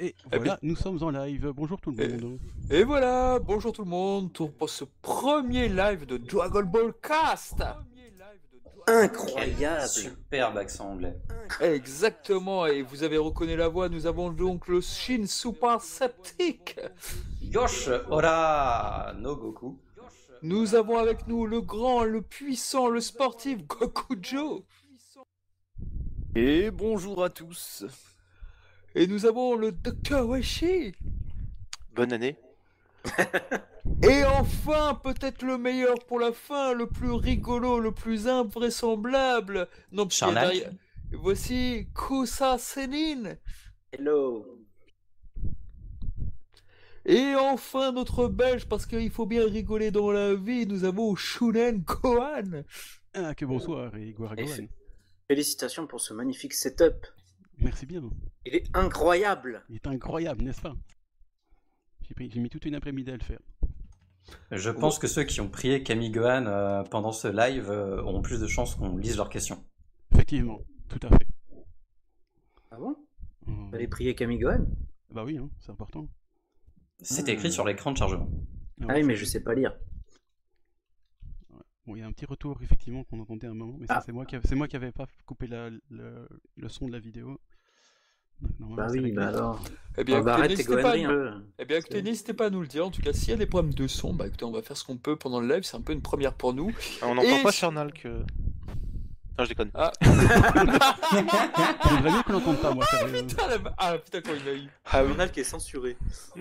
Et Eh voilà, nous sommes en live. Bonjour tout le Eh. monde. Et voilà, bonjour tout le monde, tour pour ce premier live de Dragon Ball Cast. Incroyable. Superbe accent anglais. Exactement, et vous avez reconnu la voix, nous avons donc le Shin Super Sceptique. Yosh Ora no Goku. Nous avons avec nous le grand, le puissant, le sportif Gokujo. Et bonjour à tous. Et nous avons le Dr. Weshi. Bonne année. Et enfin, peut-être le meilleur pour la fin, le plus rigolo, le plus invraisemblable. Non, parce qu'il y a Charnac. derrière- Voici Kusa Senin. Hello. Et enfin, notre belge, parce qu'il faut bien rigoler dans la vie, nous avons Shunen Kohan. Ah, que bonsoir et Guaragoan. Et Félicitations pour ce magnifique setup. Merci bien. Il est incroyable. Il est incroyable, n'est-ce pas? J'ai mis toute une après-midi à le faire. Je pense que ceux qui ont prié Camille Gohan euh, pendant ce live euh, auront plus de chances qu'on lise leurs questions. Effectivement, tout à fait. Ah bon? Euh, Vous allez prier Camille Gohan? Bah oui, hein, c'est important. C'est écrit sur l'écran de chargement. Ah oui, mais je sais pas lire. Bon, il y a un petit retour effectivement qu'on entendait à un moment, mais ça, Ah. c'est moi qui c'est moi qui avais pas coupé la- le, le son de la vidéo. Bah oui, bah alors. Eh bien, Ah bah écoutez, n'hésitez pas, eh bien, écoutez, n'hésitez pas à nous le dire. En tout cas, s'il y a des problèmes de son, bah écoutez, on va faire ce qu'on peut pendant le live. C'est un peu une première pour nous. Ah, on Et n'entend pas Charnal que. Non, je déconne. Ah, J'aimerais bien qu'on l'entende pas, moi. sérieux. putain, la... ah, putain, quand il a eu. Ah oui. Journal qui est censuré.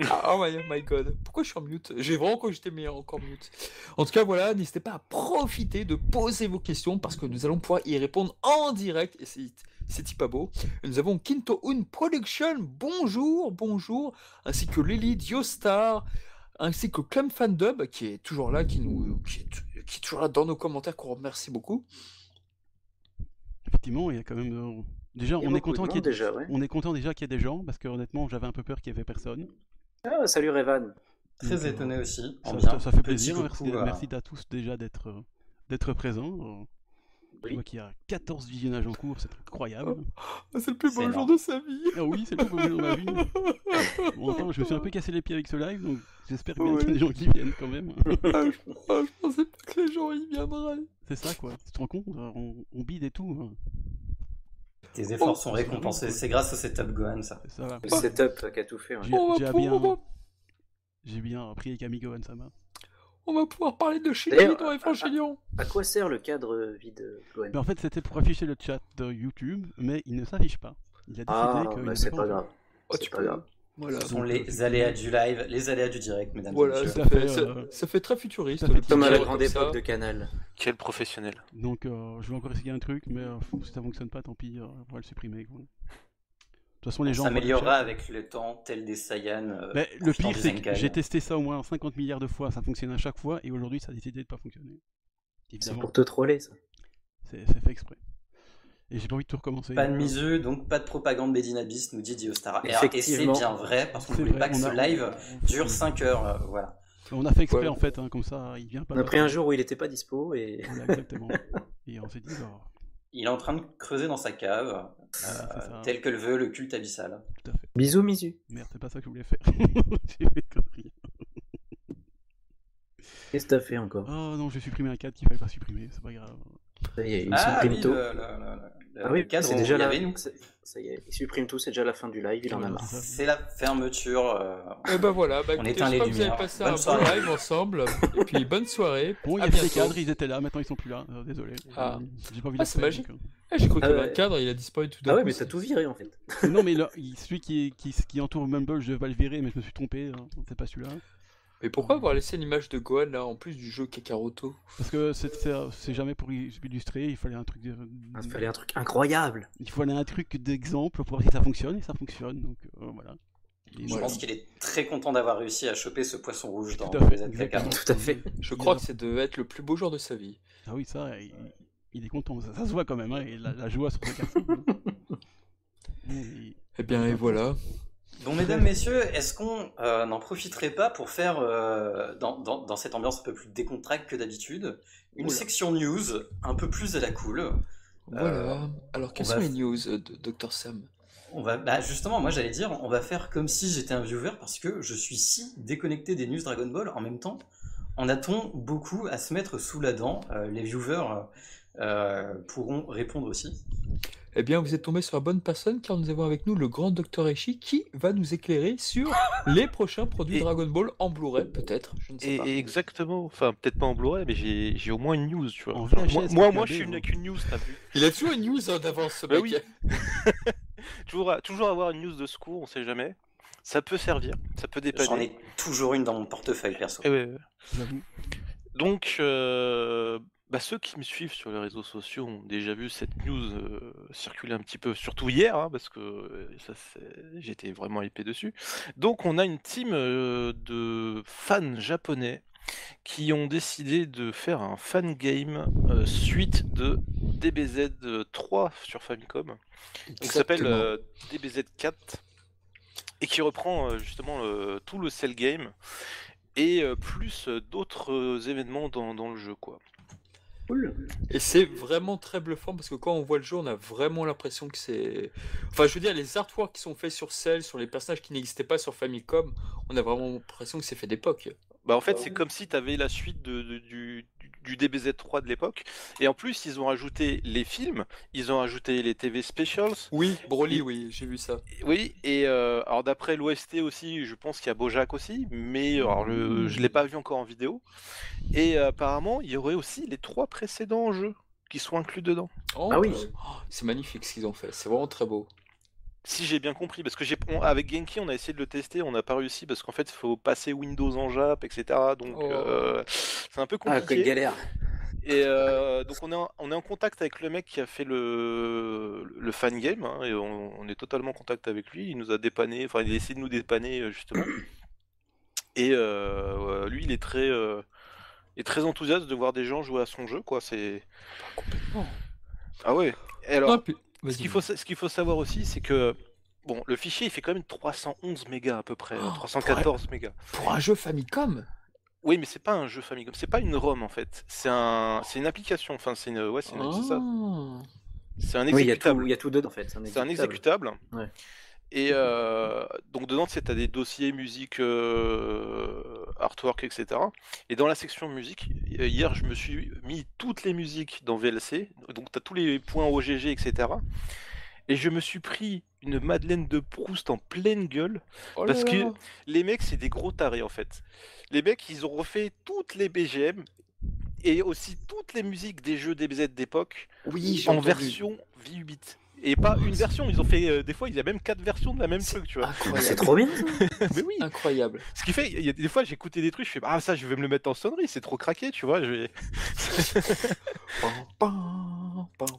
Ah, oh my, my god. Pourquoi je suis en mute? J'ai vraiment quand j'étais meilleur encore mute. En tout cas, voilà, n'hésitez pas à profiter de poser vos questions parce que nous allons pouvoir y répondre en direct et c'est c'est pas beau. Nous avons Kinto Un Production, bonjour, bonjour, ainsi que Lily Diostar, ainsi que Clem Fandub qui est toujours là, qui nous qui est, qui est toujours là dans nos commentaires, qu'on remercie beaucoup. Effectivement, il y a quand même. euh, Déjà, on est content monde qu'il y ait déjà, ouais. on est content déjà qu'il y ait des gens parce que honnêtement, j'avais un peu peur qu'il y avait personne. Ah, salut Revan. Très Donc, euh, étonné aussi. Ça, bien. ça- ça fait plaisir. Merci, à- merci à tous déjà d'être euh, d'être présents. Je vois qu'il y a 14 visionnages en cours, c'est incroyable. c'est le plus beau jour de sa vie. Ah oui, c'est le plus beau jour de ma vie. Bon, attends, je me suis un peu cassé les pieds avec ce live, donc j'espère bien qu'il y a des gens qui viennent quand même. Ah, je, ah, je pensais pas que les gens y viendraient. C'est ça quoi, tu te rends compte on, on bide et tout. hein. Tes efforts Oh, sont récompensés. C'est grâce au setup Gohan, ça. Ça va. Le setup qui a tout fait. ouais. J'ai j'ai pouvoir- bien, j'ai bien prié Kamigo Sama. On va pouvoir parler de Shinji D'ailleurs, dans Evangelion. À quoi sert le cadre vide Gohan en fait, c'était pour afficher le chat de YouTube, mais il ne s'affiche pas. Il a décidé Ah, qu'il bah c'est pas grave. Oh, C'est pas peux- grave. Voilà. Ce sont les aléas du live, les aléas du direct, mesdames et messieurs. ça à fait, ça, euh, ça fait très futuriste. ça fait Comme à la grande époque de Canal. Quel professionnel. Donc, euh, je vais encore essayer un truc, mais euh, si ça fonctionne pas, tant pis, euh, on va le supprimer. quoi. De toute façon, les On gens. voient le s'améliorera avec le temps, tel des Saiyans. euh, Mais le pire, c'est que j'ai testé ça au moins 50 milliards de fois, ça fonctionne à chaque fois, et aujourd'hui, ça a décidé de pas fonctionner. C'est pour te troller ça. c'est fait exprès. Et j'ai pas envie de tout recommencer. Pas de miseux, donc pas de propagande Abyss, nous dit Diostara. Et, et c'est bien vrai, parce qu'on voulait vrai, pas que ce a- live dure 5 heures. euh, voilà. On a fait exprès Ouais. en fait, hein, comme ça, il vient pas. On a pris un jour où il était pas dispo et. Voilà, exactement. et on s'est dit, bah, Il est en train de creuser dans sa cave, euh, tel que le veut le culte abyssal. tout à fait. Bisous, Misu. Merde, c'est pas ça que je voulais faire. J'ai fait connerie. Qu'est-ce que t'as fait encore? Oh non, j'ai supprimé un cadre qu'il fallait pas supprimer, c'est pas grave. Ça y est, il ah supprime oui, tout. le, le- le- Ah le oui, c'est déjà la... Ça y est, il supprime tout, c'est déjà la fin du live, il en a marre. C'est la fermeture. euh, Et ben voilà, bah, On écoutez, éteint les j'espère que vous avez lumières. passé Bonne un bon live ensemble. Et puis bonne soirée. Bon, il y avait des cadres, ils étaient là, maintenant ils sont plus là, euh, désolé. Ah. Euh, J'ai pas envie Ah, de c'est magique. donc, Eh, J'ai cru qu'il y Ah avait un ouais. cadre, il a disparu tout d'un Ah coup. ouais, mais c'est- t'as tout viré en fait. euh. Non, mais là, celui qui, qui, qui entoure Mumble, je vais pas le virer, mais je me suis trompé, hein, c'est pas celui-là. Mais pourquoi avoir laissé l'image de Gohan là en plus du jeu Kakaroto Parce que c'est- jamais pour il- illustrer, il fallait un truc. de- Ah, Il fallait un truc incroyable. Il fallait un truc d'exemple pour voir si ça fonctionne, et ça fonctionne, donc euh, voilà. Et Je voilà. pense qu'il est très content d'avoir réussi à choper ce poisson rouge dans Tout à fait, les exactement. Tout à fait. Je crois que c'est de être le plus beau jour de sa vie. Ah oui, ça, il, il est content, ça, ça se voit quand même, hein, et la, la joie sur garçon. hein. Et- Eh bien, et voilà. Mesdames, messieurs, est-ce qu'on euh, n'en profiterait pas pour faire, euh, dans, dans- dans cette ambiance un peu plus décontracte que d'habitude, une Oula. section news un peu plus à la cool Voilà. Alors, quelles va sont les news euh, de Dr Sam? On on va, bah justement, moi j'allais dire, on va faire comme si j'étais un viewer parce que je suis si déconnecté des news Dragon Ball. En même temps, en a-t-on beaucoup à se mettre sous la dent Euh, Les viewers euh, pourront répondre aussi. Eh bien, vous êtes tombé sur la bonne personne car nous avons avec nous le grand Dr. Eshi qui va nous éclairer sur les prochains produits Et- Dragon Ball en Blu-ray, peut-être. Je ne sais Et, pas. et exactement, enfin peut-être pas en Blu-ray, mais j'ai au moins une news, tu vois. En Enfin, VHS, moi, moi, moi, je suis une, hein. avec une news, t'as vu Il a toujours une news hein, d'avance, ce Bah mec. oui. toujours, toujours avoir une news de secours, on sait jamais. Ça peut servir, ça peut dépanner. J'en ai toujours une dans mon portefeuille perso. Eh ouais, ouais. J'avoue. Donc, euh, bah, ceux qui me suivent sur les réseaux sociaux ont déjà vu cette news euh, circuler un petit peu, surtout hier, hein, parce que euh, ça, j'étais vraiment épais dessus. Donc, on a une team euh, de fans japonais qui ont décidé de faire un fan game suite de DBZ 3 sur Famicom, qui s'appelle DBZ 4 et qui reprend justement tout le cell game et plus d'autres événements dans, dans le jeu quoi. Cool. Et c'est vraiment très bluffant parce que quand on voit le jeu, on a vraiment l'impression que c'est. Enfin, je veux dire, les artworks qui sont faits sur Cell, sur les personnages qui n'existaient pas sur Famicom, on a vraiment l'impression que c'est fait d'époque. Bah en fait Ah c'est oui. comme si tu avais la suite de, de- du, du DBZ 3 de l'époque et en plus ils ont rajouté les films, ils ont rajouté les TV specials. Oui, Broly, Et- oui, j'ai vu ça. Oui, et euh, alors d'après l'OST aussi, je pense qu'il y a Bojack aussi, mais alors le, je l'ai pas vu encore en vidéo. Et euh, apparemment, il y aurait aussi les trois précédents jeux qui sont inclus dedans. Oh, Ah oui. oh, c'est magnifique ce qu'ils ont fait, c'est vraiment très beau. Si j'ai bien compris, parce que j'ai on- avec Genki, on a essayé de le tester, on n'a pas réussi parce qu'en fait, il faut passer Windows en Jap, etc. Donc Oh. euh, c'est un peu Ah, quelle compliqué. galère. Et euh, donc on est, en, on est en contact avec le mec qui a fait le, le fan game, hein, et on, on est totalement en contact avec lui. Il nous a dépanné, enfin il a essayé de nous dépanner euh, justement. Et euh, lui, il est très, euh, est très enthousiaste de voir des gens jouer à son jeu, quoi. C'est Complètement. ah ouais. Et alors, Ah, puis- ce qu'il faut, sa- ce qu'il faut savoir aussi, c'est que bon, le fichier, il fait quand même 311 mégas à peu près, Oh, 314 mégas. Pour un jeu Famicom? Oui, mais c'est pas un jeu Famicom, c'est pas une ROM en fait. C'est un, c'est une application. Enfin, c'est une, ouais, c'est une- c'est ça. C'est un Oui, il y, a tout, exécutable. il y a tout dedans en fait. C'est un exécutable. Ouais. Et euh, donc dedans, tu as des dossiers musique, euh, artwork, etc. Et dans la section musique, euh, hier, je me suis mis toutes les musiques dans VLC. Donc tu as tous les points OGG, etc. Et je me suis pris une Madeleine de Proust en pleine gueule. Oh Parce que-. Les mecs, c'est des gros tarés en fait. Les mecs, ils ont refait toutes les BGM et aussi toutes les musiques des jeux DBZ d'époque Oui, en entendu. version V8. Et pas une version, ils ont fait euh, des fois, il y a même quatre versions de la même truc, tu vois. C'est trop bien ça. Mais oui, Incroyable. ce qui fait, il y a des fois, j'écoutais des trucs, je fais ah ça, je vais me le mettre en sonnerie, c'est trop craqué, tu vois. Je vais...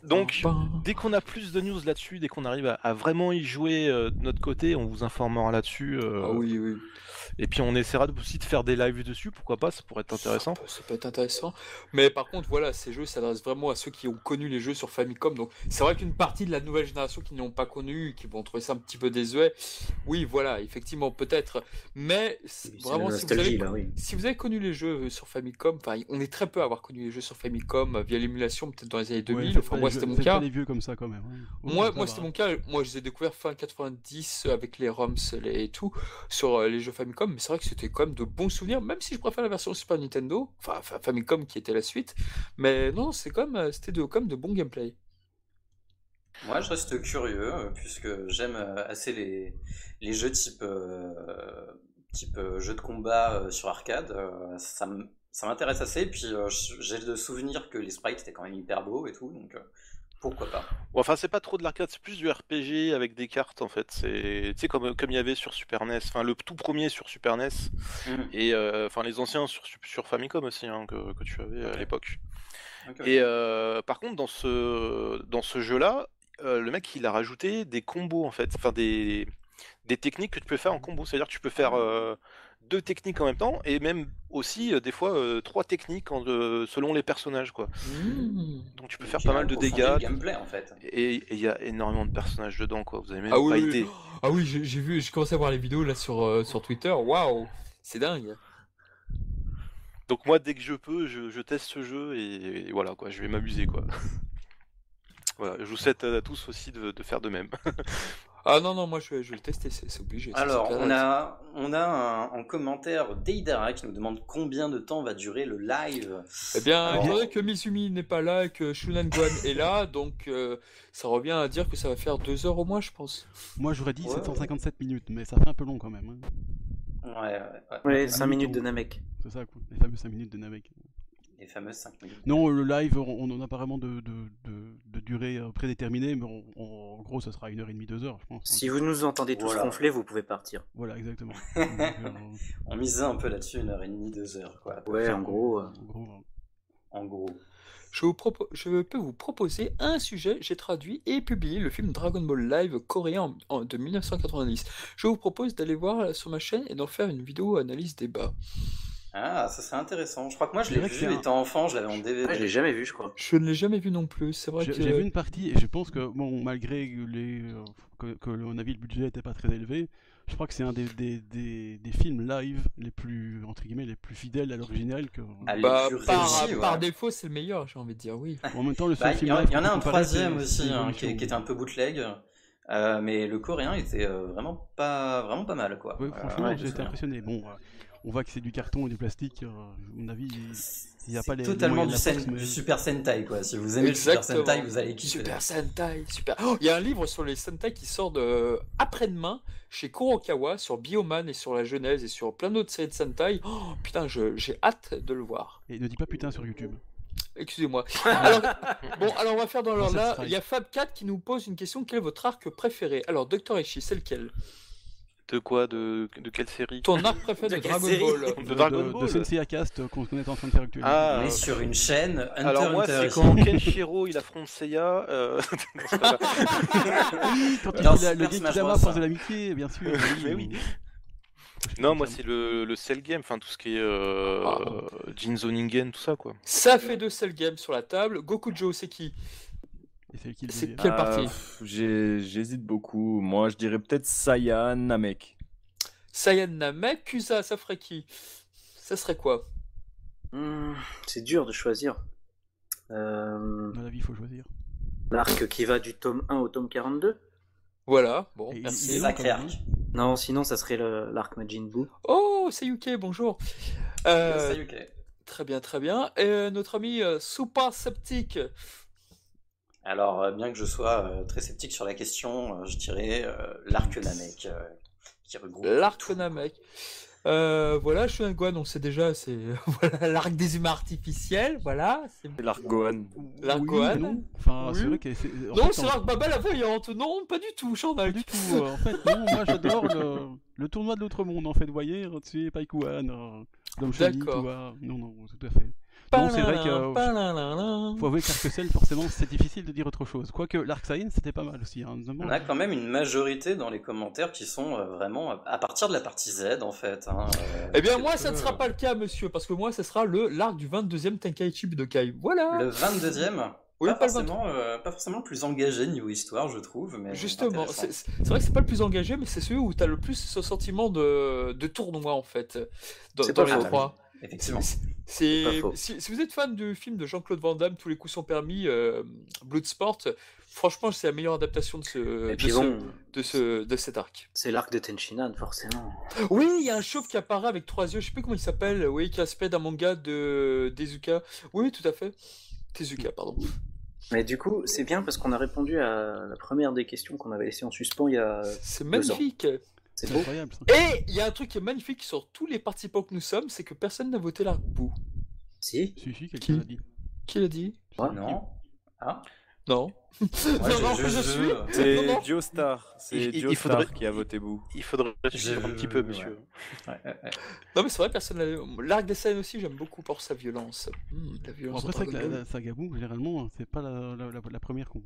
Donc, Dès qu'on a plus de news là-dessus, dès qu'on arrive à, à vraiment y jouer euh, de notre côté, on vous informera là-dessus. euh, Ah oui, oui. Et puis on essaiera de- aussi de faire des lives dessus, pourquoi pas, ça pourrait être intéressant. Ça peut, ça peut être intéressant. Mais par contre, voilà, ces jeux s'adressent vraiment à ceux qui ont connu les jeux sur Famicom. Donc, c'est vrai qu'une partie de la nouvelle génération qui n'ont pas connu, qui vont trouver ça un petit peu désuet, oui, voilà, effectivement, peut-être. Mais vraiment, si vous, avez, nostalgie là, oui. si vous avez connu les jeux sur Famicom, enfin, on est très peu à avoir connu les jeux sur Famicom euh, via l'émulation, peut-être dans les années 2000. Ouais, faites enfin, moi, c'était mon cas. pas les vieux comme ça quand même. hein. Moi, moi c'était mon cas. Moi, je les ai découverts fin 90 avec les ROMs et tout sur euh, les jeux Famicom. Mais c'est vrai que c'était quand même de bons souvenirs, même si je préfère la version Super Nintendo, enfin Fa- Famicom qui était la suite. Mais non, c'est comme euh, c'était de comme de bons gameplay. Moi, je reste curieux, euh, puisque j'aime euh, assez les, les jeux type, euh, type jeu de combat sur arcade. ça m'intéresse assez, puis j'ai le souvenir que les sprites étaient quand même hyper beaux et tout, donc pourquoi pas. Bon, enfin, c'est pas trop de l'arcade, c'est plus du RPG avec des cartes en fait. C'est, tu sais, comme comme il y avait sur Super NES, enfin le tout premier sur Super NES Mhm. et euh, enfin les anciens sur sur Famicom aussi hein, que, que tu avais à l'époque. Et euh, par contre, dans ce, dans ce jeu-là, euh, le mec il a rajouté des combos en fait, enfin des, des techniques que tu peux faire en combo. C'est-à-dire que tu peux faire euh, deux techniques en même temps et même aussi euh, des fois euh, trois techniques en, euh, selon les personnages quoi. Mmh. Donc tu peux faire pas mal de dégâts. le gameplay en fait. Et il y a énormément de personnages dedans quoi. Vous avez même Ah oui, pas oui, idée. oui. Ah oui, j'ai j'ai vu, j'ai commencé à voir les vidéos là sur euh, sur Twitter. Waouh, c'est dingue. Donc moi dès que je peux, je, je teste ce jeu et, et voilà quoi, je vais m'amuser quoi. voilà, je vous souhaite à tous aussi de, de faire de même. Ah non, non, moi je vais, je vais le tester, c'est obligé. Alors, on a, on a un, en commentaire Deidara qui nous demande combien de temps va durer le live. Eh bien, Alors- étant donné que Mizumi n'est pas là et que Shunan Guan est là, donc euh, ça revient à dire que ça va faire deux heures au moins, je pense. Moi j'aurais dit Ouais. 757 minutes, mais ça fait un peu long quand même. hein. Ouais, ouais, ouais. Ouais, cinq 5 minutes de Namek. C'est ça quoi, les fameuses 5 minutes de Namek. Les fameuses 5 minutes. Non, le live, on en a pas vraiment de, de, de, de durée euh, prédéterminée, mais on- on- en gros, ça sera 1h30, 2h, je pense. hein. Si vous nous entendez tous Voilà. ronfler, vous pouvez partir. Voilà, exactement. Donc, euh, On misait un peu là-dessus, une heure et demie, deux heures, quoi. Ouais, en gros. euh, en gros, En gros. Je, vous propo- je peux vous proposer un sujet. J'ai traduit et publié le film Dragon Ball Live coréen en- en- de 1990. Je vous propose d'aller voir sur ma chaîne et d'en faire une vidéo analyse débat. Ah, ça serait intéressant. Je crois que moi, je C'est l'ai vu c'est un- étant enfant, je l'avais en DVD. ouais, je l'ai jamais vu, je crois. Je ne l'ai jamais vu non plus. C'est vrai J'ai que j'ai vu une partie et je pense que, bon, malgré les, euh, que, que, à mon avis, le budget n'était pas très élevé, je crois que c'est un des, des, des, des films live les plus, entre guillemets, les plus fidèles à l'original. Que... Ah, Bah, par, ouais. par défaut, c'est le meilleur, j'ai envie de dire oui. En même temps, le Bah, Il film y, en- live il y en a un troisième c'est- aussi c'est hein, qui, qui était un peu bootleg. Euh, mais le coréen était euh, vraiment pas vraiment pas mal quoi. Euh, franchement, ouais, j'ai c'est été bien. impressionné. Bon, euh, on voit que c'est du carton et du plastique. euh, à mon avis, il n'y a c'est pas les. totalement du, moyens de la sen- force, mais- du Super Sentai quoi. Si vous aimez le Super. Sentai, vous allez kiffer. Super Sentai, super. Oh, Il y a un livre sur les Sentai qui sort de après-demain chez Kurokawa sur Bioman et sur la Genèse et sur plein d'autres séries de Sentai. Oh, putain, j'ai hâte de le voir. Et ne dis pas putain sur YouTube. Excusez-moi. Alors, bon, alors on va faire dans l'ordre là. Il y a Fab4 qui nous pose une question quel est votre arc préféré? Alors, Dr. Echi, c'est lequel? De quoi de, de quelle série Ton arc préféré de, Dragon Ball De Dragon de, Ball. de Sensei Cast qu'on qu'on est en train de faire actuellement. Ah, On est euh, sur une chaîne Hunter Alors moi, c'est quand Kenshiro il affronte Seiya. euh, non, c'est pas vrai. Oui, quand il fait le Bros. force de l'amitié, bien sûr. Mais oui. non, moi c'est le, le Cell Game, enfin tout ce qui est euh, Ah. Jinzo Ningen, tout ça quoi. Ça fait deux Cell Games sur la table. Gokujo, c'est qui? C'est qui le C'est deuxième quelle Euh, partie? J'hésite beaucoup. Moi, je dirais peut-être Saiyan Namek. Saiyan Namek, Kusa, ça ferait qui? Ça serait quoi? Hmm, c'est dur de choisir. Euh, Dans la vie, il faut choisir. L'arc qui va du tome 1 au tome 42 Voilà, bon, Et merci. Non, sinon, ça serait le- l'arc Majin Buu. Oh, c'est Yuke, bonjour. Euh, ok. très bien, très bien. Et euh, notre ami euh, Super Sceptique. Alors, euh, bien que je sois euh, très sceptique sur la question, euh, je dirais euh, l'arc Namek, euh, qui regroupe L'arc. Namek. Euh, voilà, je suis un Guan, on sait déjà, c'est voilà l'arc des humains artificiels, voilà. c'est- C'est l'arc Gohan. L'arc Oui, Gohan non. Enfin, Oui. c'est vrai que c'est. en Non, fait, c'est l'arc Baba la voyante. Non, pas du tout, Pas Jean-Marc. du tout. euh, en fait, non, moi j'adore le, le tournoi de l'autre monde. En fait, vous voyez, tu Paikuan, euh, Dom Shani, D'accord. tout va. Non, non, tout à fait. Non, c'est vrai que. Faut avouer qu'Arc-Cell, forcément, c'est difficile de dire autre chose. Quoique l'Arc c'était pas mal aussi. Hein. On a quand même une majorité dans les commentaires qui sont euh, vraiment à partir de la partie Z en fait. hein, euh, Eh bien, moi, ça ne sera pas le cas, monsieur, parce que moi, ça sera le l'arc du 22e Tenkaichi Budokai. Voilà. Le 22e Oui, pas, pas le forcément, euh, pas forcément le plus engagé niveau histoire, je trouve. Mais Justement, c'est vrai que c'est pas le plus engagé, mais c'est celui où tu as le plus ce sentiment de, de tournoi en fait. Dans, C'est dans les trois. Effectivement. C'est- si, si vous êtes fan du film de Jean-Claude Van Damme, tous les coups sont permis, euh, Bloodsport, franchement c'est la meilleure adaptation de ce, de, puis ce- bon, de ce de cet arc. c'est l'arc de Tenchinan, forcément. Oui, il y a un chauve qui apparaît avec trois yeux, je sais plus comment il s'appelle, oui, qui aspect d'un manga de Tezuka. Oui, tout à fait. Tezuka, pardon. Mais du coup, c'est bien parce qu'on a répondu à la première des questions qu'on avait laissées en suspens il y a. C'est Deux magnifique. C'est C'est beau. incroyable. ça. Et il y a un truc qui est magnifique sur tous les participants que nous sommes, c'est que personne n'a voté l'arc bout. Si Si, si, quelqu'un Qui l'a dit. Qui l'a dit? Ouais. Non. Ah. Non. Non, non, je, suis. C'est non. Joestar. C'est Joestar faudrait- qui a voté Bou. Il faudrait suivre un petit peu, monsieur. Ouais, ouais, ouais. Non mais c'est vrai, personne n'a... L'arc des scènes aussi, j'aime beaucoup pour sa violence. Hmm, la Bon, violence après, c'est vrai que la, la saga Boo, généralement, c'est pas la, la, la- la première qu'on.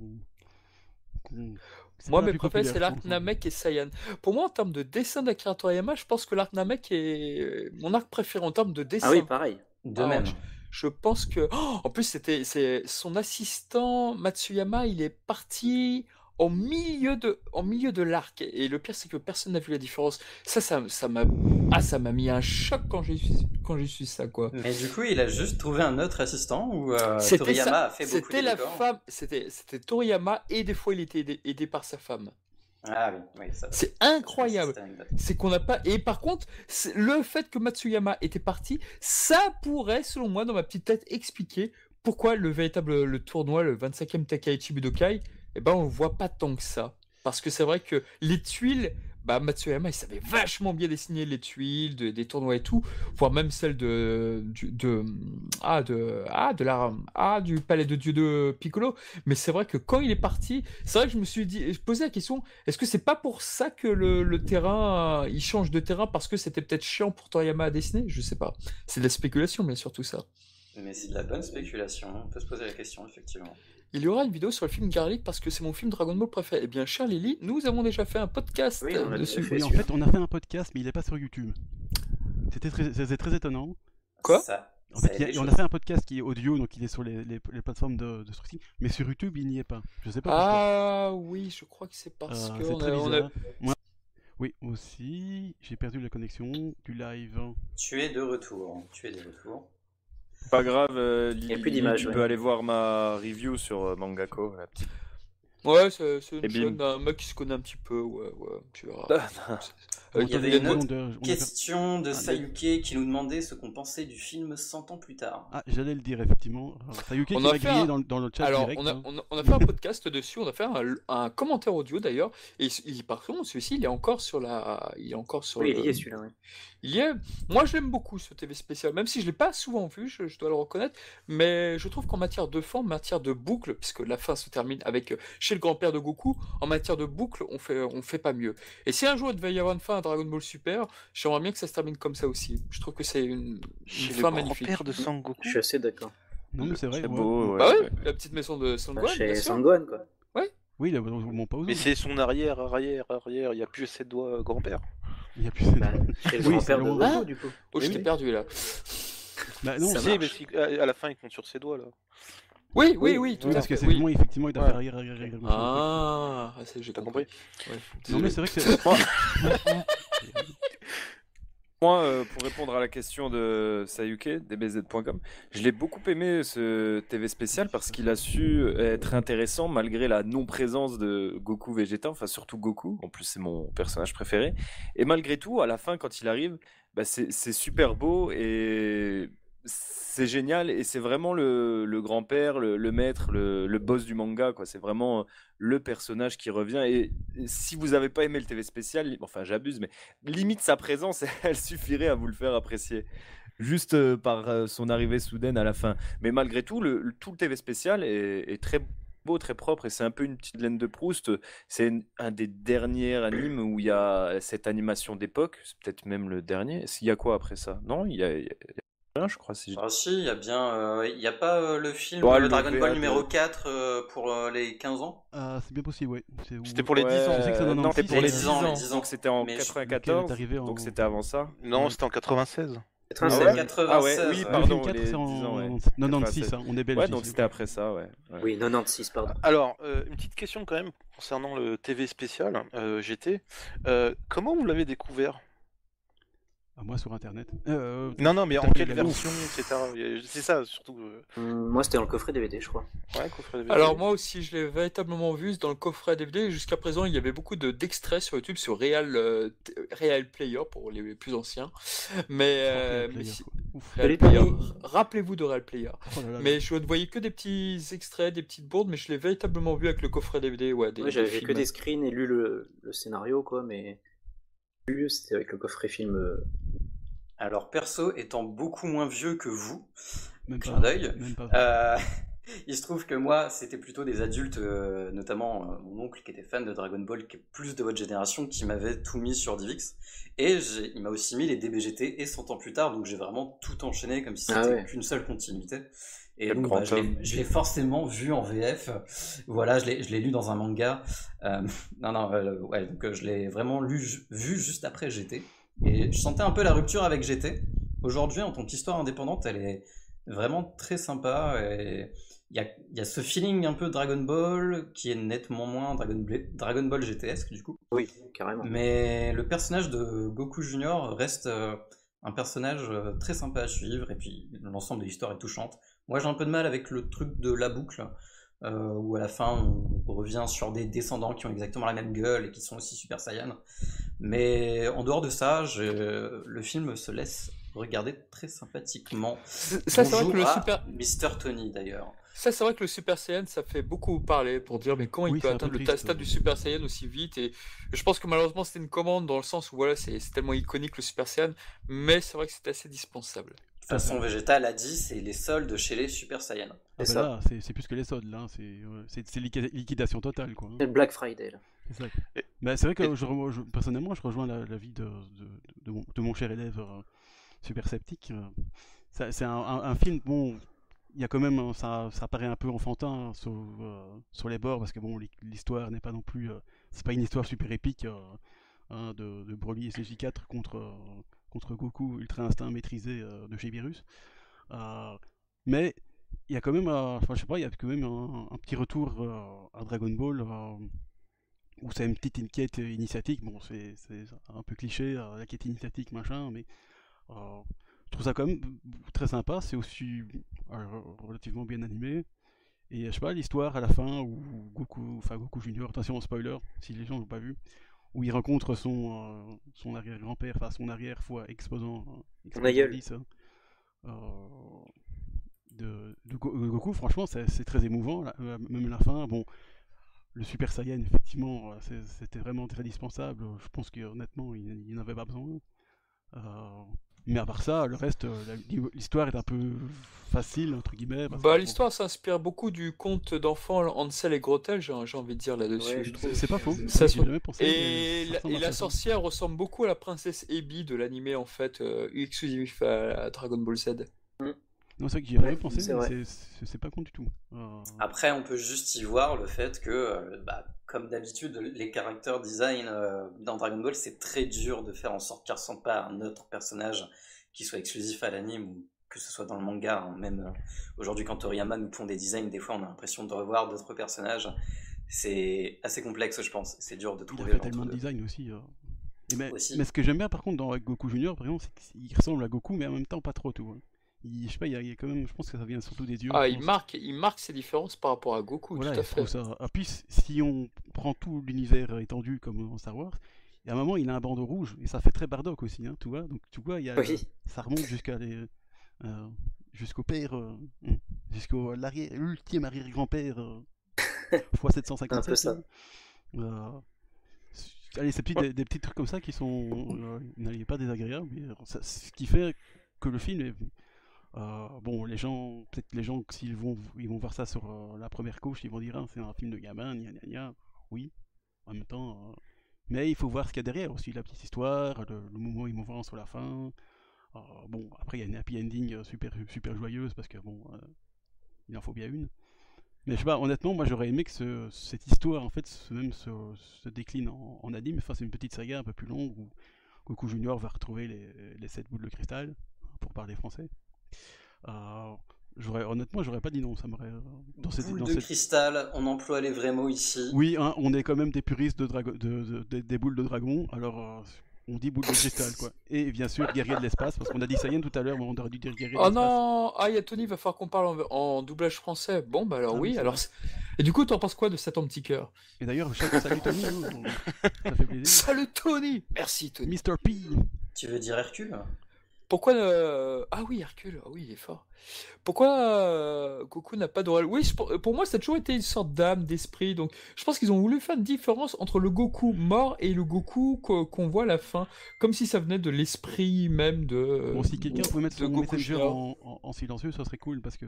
Qu'on- c'est Moi, mes préférés, c'est l'arc hein. Namek et Saiyan. Pour moi, en termes de dessin d'Akira Toriyama, je pense que l'arc Namek est mon arc préféré en termes de dessin. Ah oui, pareil. De Ah, même. Je pense que... Oh, en plus, c'était c'est son assistant Matsuyama, il est parti au milieu de, en milieu de l'arc. Et le pire, c'est que personne n'a vu la différence. Ça, ça ça m'a ah, ça m'a mis un choc quand j'ai su, quand j'ai su ça, quoi. Mais du coup, il a juste trouvé un autre assistant ou euh, C'était Toriyama ça, a fait beaucoup C'était la femme, c'était c'était Toriyama et des fois il était aidé, aidé par sa femme. Ah oui, oui. C'est incroyable. C'est qu'on n'a pas. Et par contre, le fait que Matsuyama était parti, ça pourrait, selon moi, dans ma petite tête, expliquer pourquoi le véritable le tournoi, le 25e Takaichi Budokai, eh ben, on le voit pas tant que ça. Parce que c'est vrai que les tuiles, bah, Matsuyama, il savait vachement bien dessiner les tuiles de- des tournois et tout, voire même celles de, de, ah, de, ah, de la, ah, du palais de dieu de Piccolo. Mais c'est vrai que quand il est parti, c'est vrai que je me suis dit, je posais la question, est-ce que c'est pas pour ça que le, le terrain, il change de terrain parce que c'était peut-être chiant pour Toriyama à dessiner? Je sais pas. C'est de la spéculation, bien sûr, tout ça. Mais c'est de la bonne spéculation, on peut se poser la question, effectivement. Il y aura une vidéo sur le film Garlic parce que c'est mon film Dragon Ball préféré. Eh bien, cher Lily, nous avons déjà fait un podcast Oui, on dessus. Oui, en fait, on a fait un podcast, mais il est pas sur YouTube. C'était très, c'était très étonnant. Quoi Ça, En ça fait, a- on a fait un podcast qui est audio, donc il est sur les, les- les plateformes de, de streaming, mais sur YouTube, il n'y est pas. Je sais pas pourquoi. Ah oui, je crois que c'est parce Euh, que c'est on très a, on a- bizarre. Moi- Oui, aussi, j'ai perdu la connexion du live. Tu es de retour, tu es de retour. Pas grave, euh, y a plus d'image, Tu ouais. peux aller voir ma review sur euh, Mangako. La petite... Ouais, c'est une chaîne d'un mec qui se connaît un petit peu, ouais, ouais, tu verras. Euh, Il y avait a une autre de- Question de Ah, Sayuke qui nous demandait ce qu'on pensait du film 100 ans plus tard. Ah, j'allais le dire, effectivement. Alors, Sayuki On qui a fait grillé un- dans, le- dans le chat Alors, direct. on a, hein. on, a, on a fait un podcast dessus, on a fait un, un commentaire audio d'ailleurs, et il, par contre, celui-ci, il est encore sur la, il est encore sur Oui, le- il y est celui-là. ouais. Il y est. Moi, je l'aime beaucoup ce TV spécial, même si je l'ai pas souvent vu, je, je dois le reconnaître. Mais je trouve qu'en matière de forme, matière de boucle, puisque la fin se termine avec euh, chez le grand-père de Goku, en matière de boucle, on fait, on fait pas mieux. Et si un jour il devait y avoir une fin Dragon Ball Super, j'aimerais bien que ça se termine comme ça aussi. Je trouve que c'est une, une fin magnifique. grand-père de Sangoku. Je suis assez d'accord. Non, mais c'est vrai. C'est ouais. beau, ouais. Bah ouais, ouais. la petite maison de Son Bah, chez. Sangohan, quoi. Oui, il a mon pas aux Mais c'est son arrière, arrière, arrière. Il n'y a plus ses doigts euh, grand-père. Il y a plus. Bah, chez le Oui, grand-père de. Goku, du coup. Oh, je Oui, t'ai oui. perdu là. Bah, non, Ça Si, mais si- à à la fin, il compte sur ses doigts là. Oui, oui, Oui, tout oui, à parce fait. que c'est oui. moi, effectivement, il doit Ouais. faire arrière, arrière. machin. Ah, ah, j'ai T'as compris. Non, mais c'est vrai que c'est. Moi, euh, pour répondre à la question de Sayuke, dbz.com, je l'ai beaucoup aimé ce TV spécial parce qu'il a su être intéressant malgré la non-présence de Goku végétain, enfin surtout Goku, en plus c'est mon personnage préféré. Et malgré tout, à la fin, quand il arrive, bah, c'est super beau et c'est génial et c'est vraiment le, grand-père, le, maître, le, boss du manga, quoi. C'est vraiment le personnage qui revient. Et, si vous n'avez pas aimé le TV spécial, enfin j'abuse, mais limite sa présence, elle suffirait à vous le faire apprécier. Juste euh, par euh, son arrivée soudaine à la fin. Mais malgré tout, le, tout le TV spécial est, très beau, très propre, et c'est un peu une petite laine de Proust. C'est un des derniers animes où il y a cette animation d'époque, c'est peut-être même le dernier. Qu'il y a quoi après ça? Non, il y a, je crois. Si Ah si, il y a bien... euh, Il n'y a pas euh, le film Ouais, euh, le Dragon Ball numéro 4 euh, pour euh, les 15 ans? Ah, c'est bien possible, oui. C'est- C'était pour les 10 Ouais, ans. Je sais que c'est dans non, 96, c'était pour les les 10 10 ans, ans. les 10 ans. C'était en Mais je- lequel est 94. arrivé en- Donc c'était avant ça. Non, c'était en 96. 96. ouais 96. Ah ouais, oui, Le pardon, film 4, les c'est en 10 ans, ouais. 96, hein, on est belge. Ouais, donc c'était après ça, ouais. ouais. Oui, 96, pardon. Alors, euh, une petite question quand même concernant le TV spécial euh, GT. Euh, comment vous l'avez découvert? Ah, moi sur internet. Euh, Non, non, mais en quelle version, etc. C'est ça surtout. euh, Hum, Moi, c'était dans le coffret DVD, je crois. Ouais, coffret DVD. Alors moi aussi, je l'ai véritablement vu dans le coffret DVD. Jusqu'à présent, il y avait beaucoup de d'extraits sur YouTube sur Real, euh, Real Player pour les plus anciens. Mais, euh. Rappelez-vous de Real Player. Oh là là là. Mais je ne voyais que des petits extraits, des petites bourdes, mais je l'ai véritablement vu avec le coffret DVD. Ouais, des, Ouais, j'avais que des screens et lu le, le scénario, quoi, mais. C'était avec le coffret film. euh, Alors perso, étant beaucoup moins vieux que vous, Même clin pas. d'œil, Même pas. Euh, il se trouve que moi, c'était plutôt des adultes, euh, notamment euh, mon oncle qui était fan de Dragon Ball, qui est plus de votre génération, qui m'avait tout mis sur Divix. Et j'ai- il m'a aussi mis les DBGT et 100 ans plus tard, donc j'ai vraiment tout enchaîné comme si Ah c'était ouais. qu'une seule continuité. Et Quel donc, bah, je l'ai- forcément vu en VF. Voilà, je l'ai lu dans un manga. Euh, non, non, euh, ouais, donc euh, je l'ai vraiment lu, vu juste après GT. Et je sentais un peu la rupture avec GT. Aujourd'hui, en tant qu'histoire indépendante, elle est vraiment très sympa. Et il y y a ce feeling un peu Dragon Ball qui est nettement moins Dragon, Bla- Dragon Ball GTS du coup. Oui, carrément. Mais le personnage de Goku Junior reste un personnage très sympa à suivre et puis l'ensemble de l'histoire est touchante. Moi j'ai un peu de mal avec le truc de la boucle. euh, où à la fin on revient sur des descendants qui ont exactement la même gueule et qui sont aussi Super Saiyan. Mais en dehors de ça, je- le film se laisse regarder très sympathiquement. Ça, c'est vrai que le Super. Mr. Tony d'ailleurs. Ça, c'est vrai que le Super Saiyan, ça fait beaucoup parler pour dire, mais comment Oui, il peut atteindre le stade ouais. du Super Saiyan aussi vite Et je pense que malheureusement, c'était une commande dans le sens où voilà, c'est tellement iconique le Super Saiyan, mais c'est vrai que c'est assez dispensable. De toute façon, Végétal a dit c'est les soldes chez les Super Saiyans. Ah C'est bah là, c'est c'est plus que les soldes, là. C'est liquidation totale, quoi. hein. C'est le Black Friday, là. C'est c'est vrai que et- je, re- je- personnellement, je rejoins la- l'avis de, de, de mon, de mon cher élève euh, super sceptique. euh. Ça- C'est un, un- un film, bon, il y a quand même, un- ça, ça paraît un peu enfantin hein, sur, euh, sur les bords, parce que bon, l'hi- l'histoire n'est pas non plus, euh, c'est pas une histoire super épique euh, hein, de, de Broly et CJ4 contre, euh, contre Goku Ultra Instinct maîtrisé euh, de chez Virus. Euh, mais il y a quand même, euh, je sais pas, il y a quand même un, petit retour à Dragon Ball où c'est une petite quête initiatique. Bon, c'est un peu cliché, la quête initiatique, machin, mais je trouve ça quand même très sympa. C'est aussi relativement bien animé. Et je sais pas, l'histoire à la fin où Goku, enfin Goku Junior, attention spoiler, si les gens l'ont pas vu, où il rencontre son, euh, son arrière-grand-père, enfin son arrière fois exposant, euh, exposant aïeul. 10, hein, euh, de, de Go- de Goku, franchement, c'est très émouvant, là, même la fin. Bon, le Super Saiyan, effectivement, c'était vraiment très dispensable. Je pense qu'honnêtement, il, il n'avait pas besoin. Euh, mais à part ça, le reste, euh, l'histoire est un peu facile, entre guillemets. Bah, l'histoire s'inspire beaucoup du conte d'enfants Hansel et Gretel, j'ai envie de dire là-dessus. Ouais. C'est pas faux. Ça se- pensé, Et la, et ça. sorcière ressemble beaucoup à la princesse Ebi de l'animé en fait, euh, exclusif à, à Dragon Ball Z. Non, c'est vrai que j'y ai jamais Ouais, pensé, mais vrai. c'est- c'est c'est pas con du tout. Euh, Après, on peut juste y voir le fait que, euh, bah, comme d'habitude, les character design euh, dans Dragon Ball, c'est très dur de faire en sorte qu'ils ne ressemblent pas à un autre personnage qui soit exclusif à l'anime ou que ce soit dans le manga. hein. Même euh, aujourd'hui, quand Toriyama nous pond des designs, des fois, on a l'impression de revoir d'autres personnages. C'est assez complexe, je pense. C'est dur de Il a trouver fait entre tellement de design aussi. Et mais, Aussi. mais ce que j'aime bien par contre dans Goku Junior, par exemple, c'est qu'il ressemble à Goku, mais en même temps pas trop tout. hein. Il, je sais pas, il y, a, il y a quand même, je pense que ça vient surtout des yeux. Ah, il marque, il marque ses différences par rapport à Goku, Voilà, tout à fait. ça. Ah, puis si on prend tout l'univers étendu comme dans Star Wars, et à un moment il a un bandeau rouge et ça fait très Bardock aussi, hein, tu vois. Donc tu vois, il y a, Oui. ça remonte jusqu'à les, euh, jusqu'au père, euh, jusqu'au l'arrière, ultime arrière-grand-père euh, fois 757. Un peu ça. hein. Euh, allez, c'est des, des petits trucs comme ça qui sont, euh, n'allez, pas désagréables, mais euh, ça- ce qui fait que le film est euh, bon, les gens, peut-être les gens, s'ils vont, ils vont voir ça sur euh, la première couche, ils vont dire, Ah, c'est un film de gamin, gna gna gna. Oui, en même temps. euh, mais il faut voir ce qu'il y a derrière aussi, la petite histoire, le, le moment émouvant sur la fin. Euh, bon, après, il y a une happy ending euh, super, super joyeuse parce que bon, euh, il en faut bien une. Mais je sais pas, honnêtement, moi j'aurais aimé que ce- cette histoire, en fait, même se, décline en, en anime, fasse une petite saga un peu plus longue où Goku Junior va retrouver les, les 7 boules de cristal, pour parler français. Euh, j'aurais, honnêtement, j'aurais pas dit non, ça m'aurait. euh, Dans cette, Boule dans de cette- cristal, on emploie les vrais mots ici. Oui, hein, on est quand même des puristes de drago- de, de- de- des boules de dragon, alors euh, on dit boule de cristal, quoi. Et bien sûr, guerrier de l'espace, parce qu'on a dit Saiyan tout à l'heure, mais on aurait dû dire guerrier de Oh l'espace. non Ah, il y a Tony, il va falloir qu'on parle en, en doublage français. Bon, bah alors Ah oui, alors... Et du coup, t'en penses quoi de cet petit cœur Et d'ailleurs, chaque salut Tony, ça fait plaisir. Salut Tony Merci Tony Mr. P Tu veux dire Hercule? Pourquoi... euh, Ah oui, Hercule, ah oui, il est fort. Pourquoi euh, Goku n'a pas d'oreille Oui, pour, pour moi, ça a toujours été une sorte d'âme, d'esprit, donc je pense qu'ils ont voulu faire une différence entre le Goku mort et le Goku qu'o- qu'on voit à la fin, comme si ça venait de l'esprit même de... Bon, si quelqu'un pouvait mettre son Goku en silencieux, ça serait cool, parce que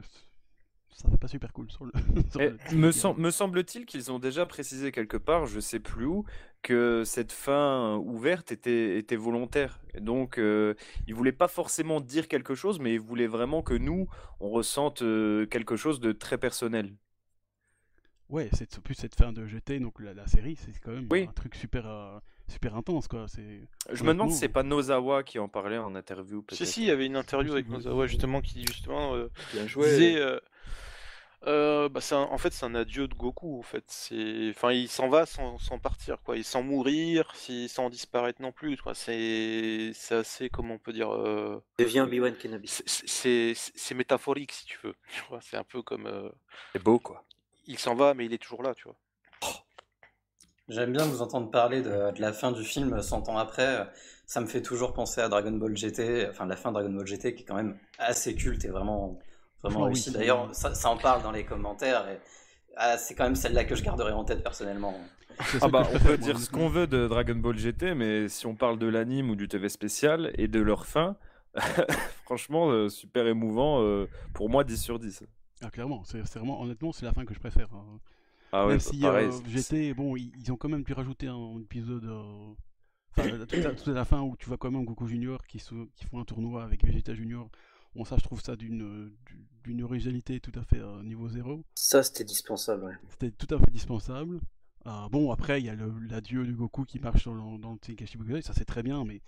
ça fait pas super cool sur le. sur Eh, le- me, sem- me semble-t-il qu'ils ont déjà précisé quelque part, je sais plus où, que cette fin ouverte était, était volontaire. Et donc, euh, ils voulaient pas forcément dire quelque chose, mais ils voulaient vraiment que nous, on ressente euh, quelque chose de très personnel. Ouais, c'est plus cette fin de GT, donc la, la série, c'est quand même Oui. un truc super, euh, super intense, quoi. C'est. Je me demande si c'est pas Nozawa qui en parlait en interview, Si, si, il y avait une interview avec. Nozawa justement qui justement euh, disait. euh, euh, bah, un- en fait, c'est un adieu de Goku. En fait, c'est, enfin, il s'en va sans, sans partir, quoi. Il sans mourir, si- sans disparaître non plus, quoi. C'est, c'est assez, comment on peut dire, euh, Devient Obi-Wan Kenobi. c'est, métaphorique si tu veux. Tu vois, c'est un peu comme. euh, C'est beau, quoi. il s'en va, mais il est toujours là, tu vois. J'aime bien vous entendre parler de, de la fin du film 100 ans après. Ça me fait toujours penser à Dragon Ball GT, enfin la fin de Dragon Ball GT qui est quand même assez culte et vraiment, vraiment réussi. D'ailleurs, ça, ça en parle dans les commentaires et ah, c'est quand même celle-là que je garderai en tête personnellement. Ah bah, on peut dire ce qu'on veut de Dragon Ball GT, mais si on parle de l'anime ou du TV spécial et de leur fin, franchement, euh, super émouvant. euh, pour moi, 10 sur 10. Ah, clairement, c'est c'est vraiment, honnêtement, c'est la fin que je préfère. hein. Ah ouais, même bah, si pareil. euh, j'étais bon ils, ils ont quand même pu rajouter un épisode euh, enfin la- toute, la, fin où tu vois quand même Goku Junior qui, se, qui font un tournoi avec Vegeta Junior bon ça je trouve ça d'une euh, d'une originalité tout à fait euh, niveau zéro Ça, c'était dispensable, ouais. c'était tout à fait dispensable Euh, bon après il y a l'adieu de Goku qui marche dans, le- dans le Tenkaichi Budokai ça c'est très bien mais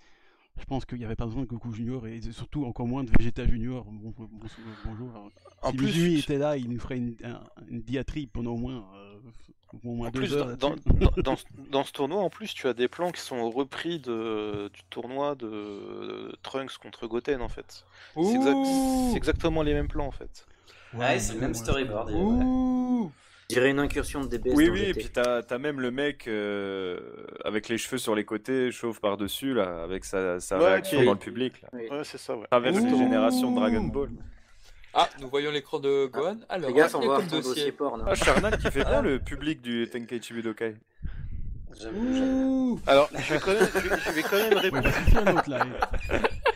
je pense qu'il n'y avait pas besoin de Goku Junior et surtout encore moins de Vegeta Junior. Bon, bon- bon- bonjour. alors, En si plus, Mizumi était là, il nous ferait une, un- une diatribe pendant au moins, euh, au moins En deux plus, heures. dans, là-dessus. dans- dans- dans ce- tournoi, en plus, tu as des plans qui sont repris de, du tournoi de Trunks contre Goten, en fait. C'est exactement les mêmes plans, en fait. Ouais, c'est le même storyboard. ouais. Dirais une incursion de DBS Oui, dans oui, et puis t'as as même le mec euh, avec les cheveux sur les côtés, chauve par-dessus, là, avec sa, sa Ouais, réaction dans le public. Là. Oui. Ouais, c'est ça, ouais. Traverse les générations Dragon Ball. Ah, nous voyons l'écran de Gohan. Alors, Fais gaffe, on va ton dossier porn. hein. Ah, Charnal qui fait pas le public du Tenkaichi Budokai. J'avoue, j'avoue. Ouh. Alors, je vais quand même, je je vais quand même répondre,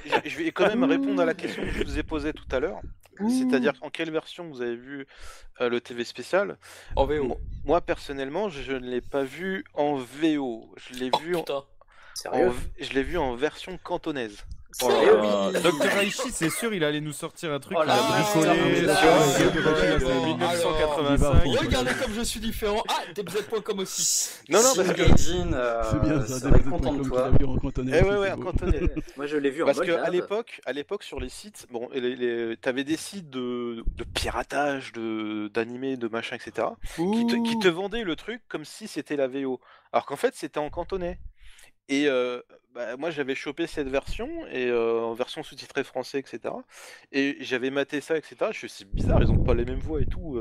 je- je vais quand même répondre à la question que je vous ai posée tout à l'heure. C'est-à-dire en quelle version vous avez vu euh, le TV spécial? En VO. Mo- Moi, personnellement, je, ne l'ai pas vu en VO. Je l'ai Oh, vu, en, putain. en- Sérieux? je l'ai vu en version cantonaise. Oh là Sérieux là. Dr Aichi, c'est sûr, il allait nous sortir un truc Oh qu'il là a là, bricolé là, sur là, un là, jeu de là, jeu là, de alors, 1985. Regardez comme je suis différent. Ah, DBZ.com aussi. Non, non, parce que- euh, C'est bien ça, David content de toi. Eh ouais, ouais. Moi, je l'ai vu en Parce mode que à lave. l'époque, à l'époque sur les sites, bon, t'avais des sites de, de piratage, de d'animés, de machin, etc. Qui te, qui te vendaient le truc comme si c'était la VO, alors qu'en fait c'était en cantonais. Et euh, bah, moi j'avais chopé cette version et euh, en version sous-titrée français, etc. Et j'avais maté ça, etc. Je suis bizarre, ils ont pas les mêmes voix et tout.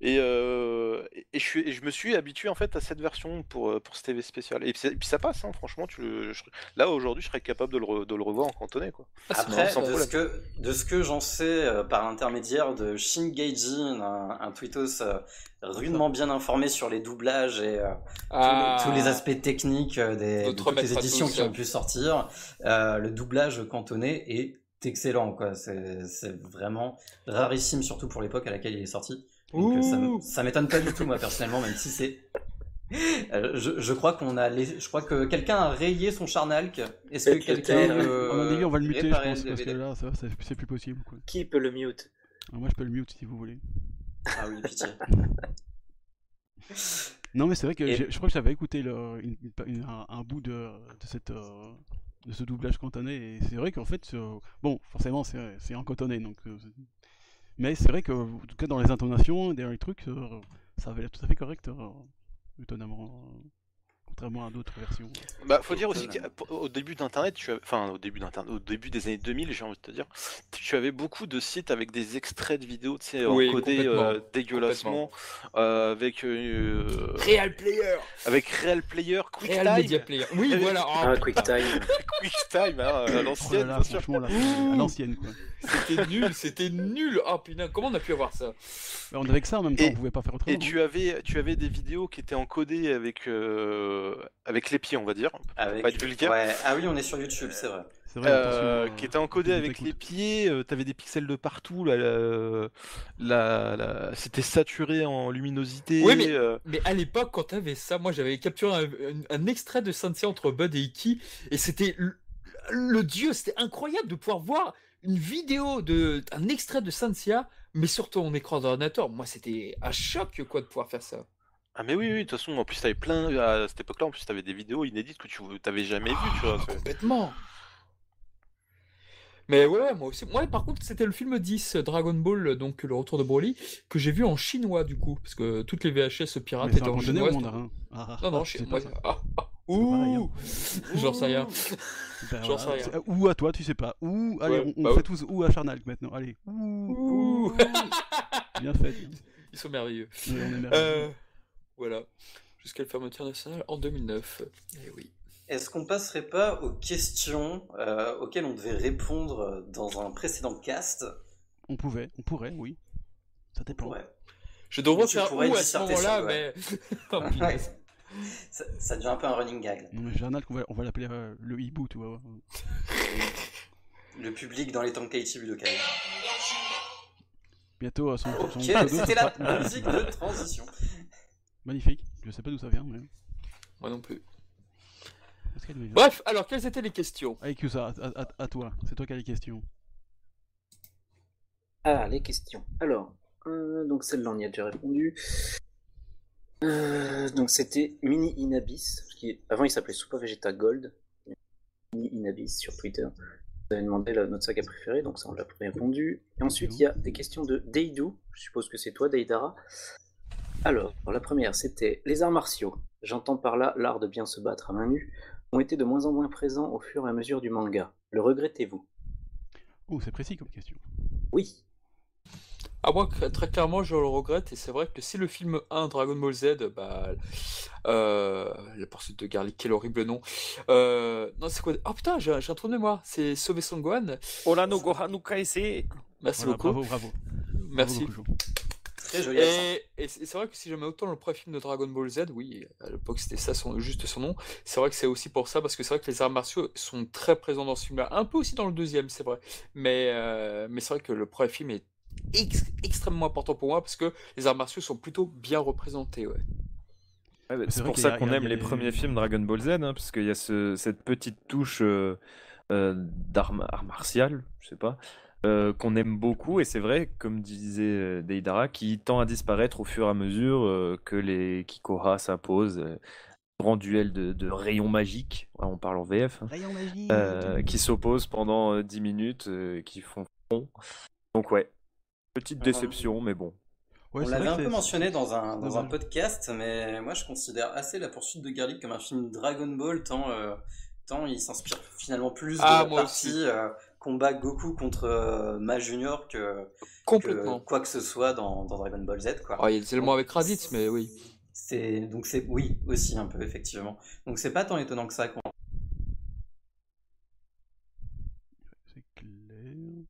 Et, euh, et- et je, suis, et je me suis habitué en fait à cette version pour, euh, pour ce TV spécial. Et puis, c'est- et puis ça passe, hein, franchement. Tu le- je- là aujourd'hui, je serais capable de le, re- de le revoir en cantonais. Quoi. Ah, Après, de ce, que, de ce que j'en sais euh, par l'intermédiaire de Shin Gaijin, un, un tweetos euh, rudement bien informé sur les doublages et euh, Ah. tous, les, tous les aspects techniques des, de toutes les éditions qui ont pu sortir, euh, le doublage cantonais est excellent. quoi. C'est c'est vraiment rarissime, surtout pour l'époque à laquelle il est sorti. Donc, euh, ça m- Ouh. ça m'étonne pas du tout, moi, personnellement, même si c'est. Euh, je, je crois qu'on a je crois que quelqu'un a rayé son charnalk. Est-ce que quelqu'un avis, on va le muter, je pense, parce que là, ça, ça- c'est plus possible. Quoi. Qui peut le mute? Alors, moi, je peux le mute si vous voulez. Ah oui, pitié. Non, mais c'est vrai que Et- je crois que j'avais écouté le- une- une- un, un bout de, de, cette, euh, de ce doublage cantonais, et c'est vrai qu'en fait, ce- bon, forcément, c'est c'est en cantonais, donc. Euh, mais c'est vrai que, tout cas, dans les intonations, dans les trucs, euh, ça avait l'air tout à fait correct, euh, étonnamment. Contrairement à d'autres versions. Bah, faut dire aussi qu'au début d'Internet, tu enfin au début d'Internet, au début des années 2000, j'ai envie de te dire, tu avais beaucoup de sites avec des extraits de vidéos, tu sais, Oui, encodés euh, dégueulassement, euh, avec euh, Real Player. avec Real Player, Real Media QuickTime, Player. Oui, voilà. Ah, Ah, QuickTime. QuickTime, hein, à Oh l'ancienne, franchement, là, à l'ancienne, quoi. C'était nul, c'était nul. Oh putain, comment on a pu avoir ça? Mais on avait que ça en même temps, Et- on pouvait pas faire autrement. Et tu avais, tu avais des vidéos qui étaient encodées avec, euh, avec les pieds, on va dire, Avec... pas être vulgaire. Ouais. Ah oui, on est sur YouTube, c'est vrai. Euh, attention, qui euh, était encodé avec les pieds, euh, t'avais des pixels de partout, là, la- la- la- c'était saturé en luminosité. Oui, mais- euh, Mais à l'époque, quand t'avais ça, moi j'avais capturé un, un- un extrait de Saint entre Bud et Iki, et c'était le, le dieu, c'était incroyable de pouvoir voir une vidéo de un extrait de Saint mais surtout en écran d'ordinateur. Moi, c'était un choc quoi de pouvoir faire ça. Ah mais oui, oui, de toute façon, en plus t'avais plein, à cette époque-là, en plus t'avais des vidéos inédites que tu t'avais jamais vues, tu vois. c'est- Complètement. Mais ouais, moi aussi. Moi, par contre, c'était le film 10, Dragon Ball, donc le retour de Broly, que j'ai vu en chinois du coup, parce que toutes les VHS pirates Mais étaient en chinois. mandarin Ah, ah, Non, non, ah, moi. pas ça. Ah, ah, pareil, ouh, j'en sais rien. J'en voilà, sais rien. c'est- Ou à toi, tu sais pas. Ou, allez, Ouais, on, on bah fait ouais. tous ou à Charnal maintenant. Allez. Ouh, Ouh. Bien fait. Ils sont merveilleux. Oui, on est merveilleux. Euh, voilà. Jusqu'à la fermeture nationale en 2009. Eh oui. Est-ce qu'on passerait pas aux questions euh, auxquelles on devait répondre dans un précédent cast? On pouvait, on pourrait, oui. Ça dépend. Ouais. Je devrais faire où à ce moment-là, mais. Ouais. Ça, ça devient un peu un running gag. Non, mais Journal, on va, on va l'appeler euh, le hibou, tu vois. Le public dans les temps de Kaiti Budokai. Bientôt, euh, son, Ok, c'était la musique de transition. Magnifique. Je sais pas d'où ça vient, mais. Moi non plus. Bref, alors quelles étaient les questions? Avec ça, à, à- à toi. C'est toi qui as les questions. Ah, les questions. Alors, euh, donc celle-là, on y a déjà répondu. Euh, donc c'était Mini Inabis, qui avant il s'appelait Super Vegeta Gold. Mini Inabis sur Twitter. Vous avez demandé la, notre saga préférée, donc ça on l'a répondu. Et ensuite il y a des questions de Deidou, je suppose que c'est toi Deidara. Alors, la première c'était les arts martiaux. J'entends par là l'art de bien se battre à main nue, ont été de moins en moins présents au fur et à mesure du manga. Le regrettez-vous? Oh, c'est précis comme question. Oui. Ah, moi, très clairement, je le regrette, et c'est vrai que si le film 1 Dragon Ball Z, bah. Euh, la poursuite de Garlic, quel horrible nom. Euh, non, c'est quoi? Oh putain, j'ai j'ai un trou de mémoire, c'est Sauver Son Gohan. Olano Gohanu Kaise. Merci Voilà, beaucoup. bravo, bravo. Merci. Bravo. Très joli accent. Et, et c'est vrai que si j'aimais autant le premier film de Dragon Ball Z, oui, à l'époque c'était ça son, juste son nom, c'est vrai que c'est aussi pour ça, parce que c'est vrai que les arts martiaux sont très présents dans ce film-là, un peu aussi dans le deuxième, c'est vrai, mais, euh, mais c'est vrai que le premier film est ex- extrêmement important pour moi, parce que les arts martiaux sont plutôt bien représentés, ouais. Ouais, bah, C'est pour ça qu'on aime les premiers films Dragon Ball Z, hein, parce qu'il y a ce- cette petite touche euh, euh, d'art ma- art martial, je sais pas, euh, qu'on aime beaucoup, et c'est vrai, comme disait euh, Deidara, qui tend à disparaître au fur et à mesure euh, que les Kikoha s'imposent. euh, grand duel de, de rayons magiques, Ouais, on parle en VF, hein, euh, qui s'opposent pendant euh, 10 minutes, euh, qui font front. Donc ouais, petite Ah, déception, mais bon. Ouais, On l'avait un peu mentionné dans un, dans un podcast, mais moi je considère assez La poursuite de Garlic comme un film Dragon Ball, tant, euh, tant il s'inspire finalement plus Ah, de la moi partie aussi. euh, combat Goku contre euh, Ma Junior que, que Complètement. quoi que ce soit dans, dans Dragon Ball Z. Quoi. Ah, il y a avec Raditz, mais oui. C'est donc c'est oui aussi un peu effectivement. Donc c'est pas tant étonnant que ça. qu'on- C'est clair.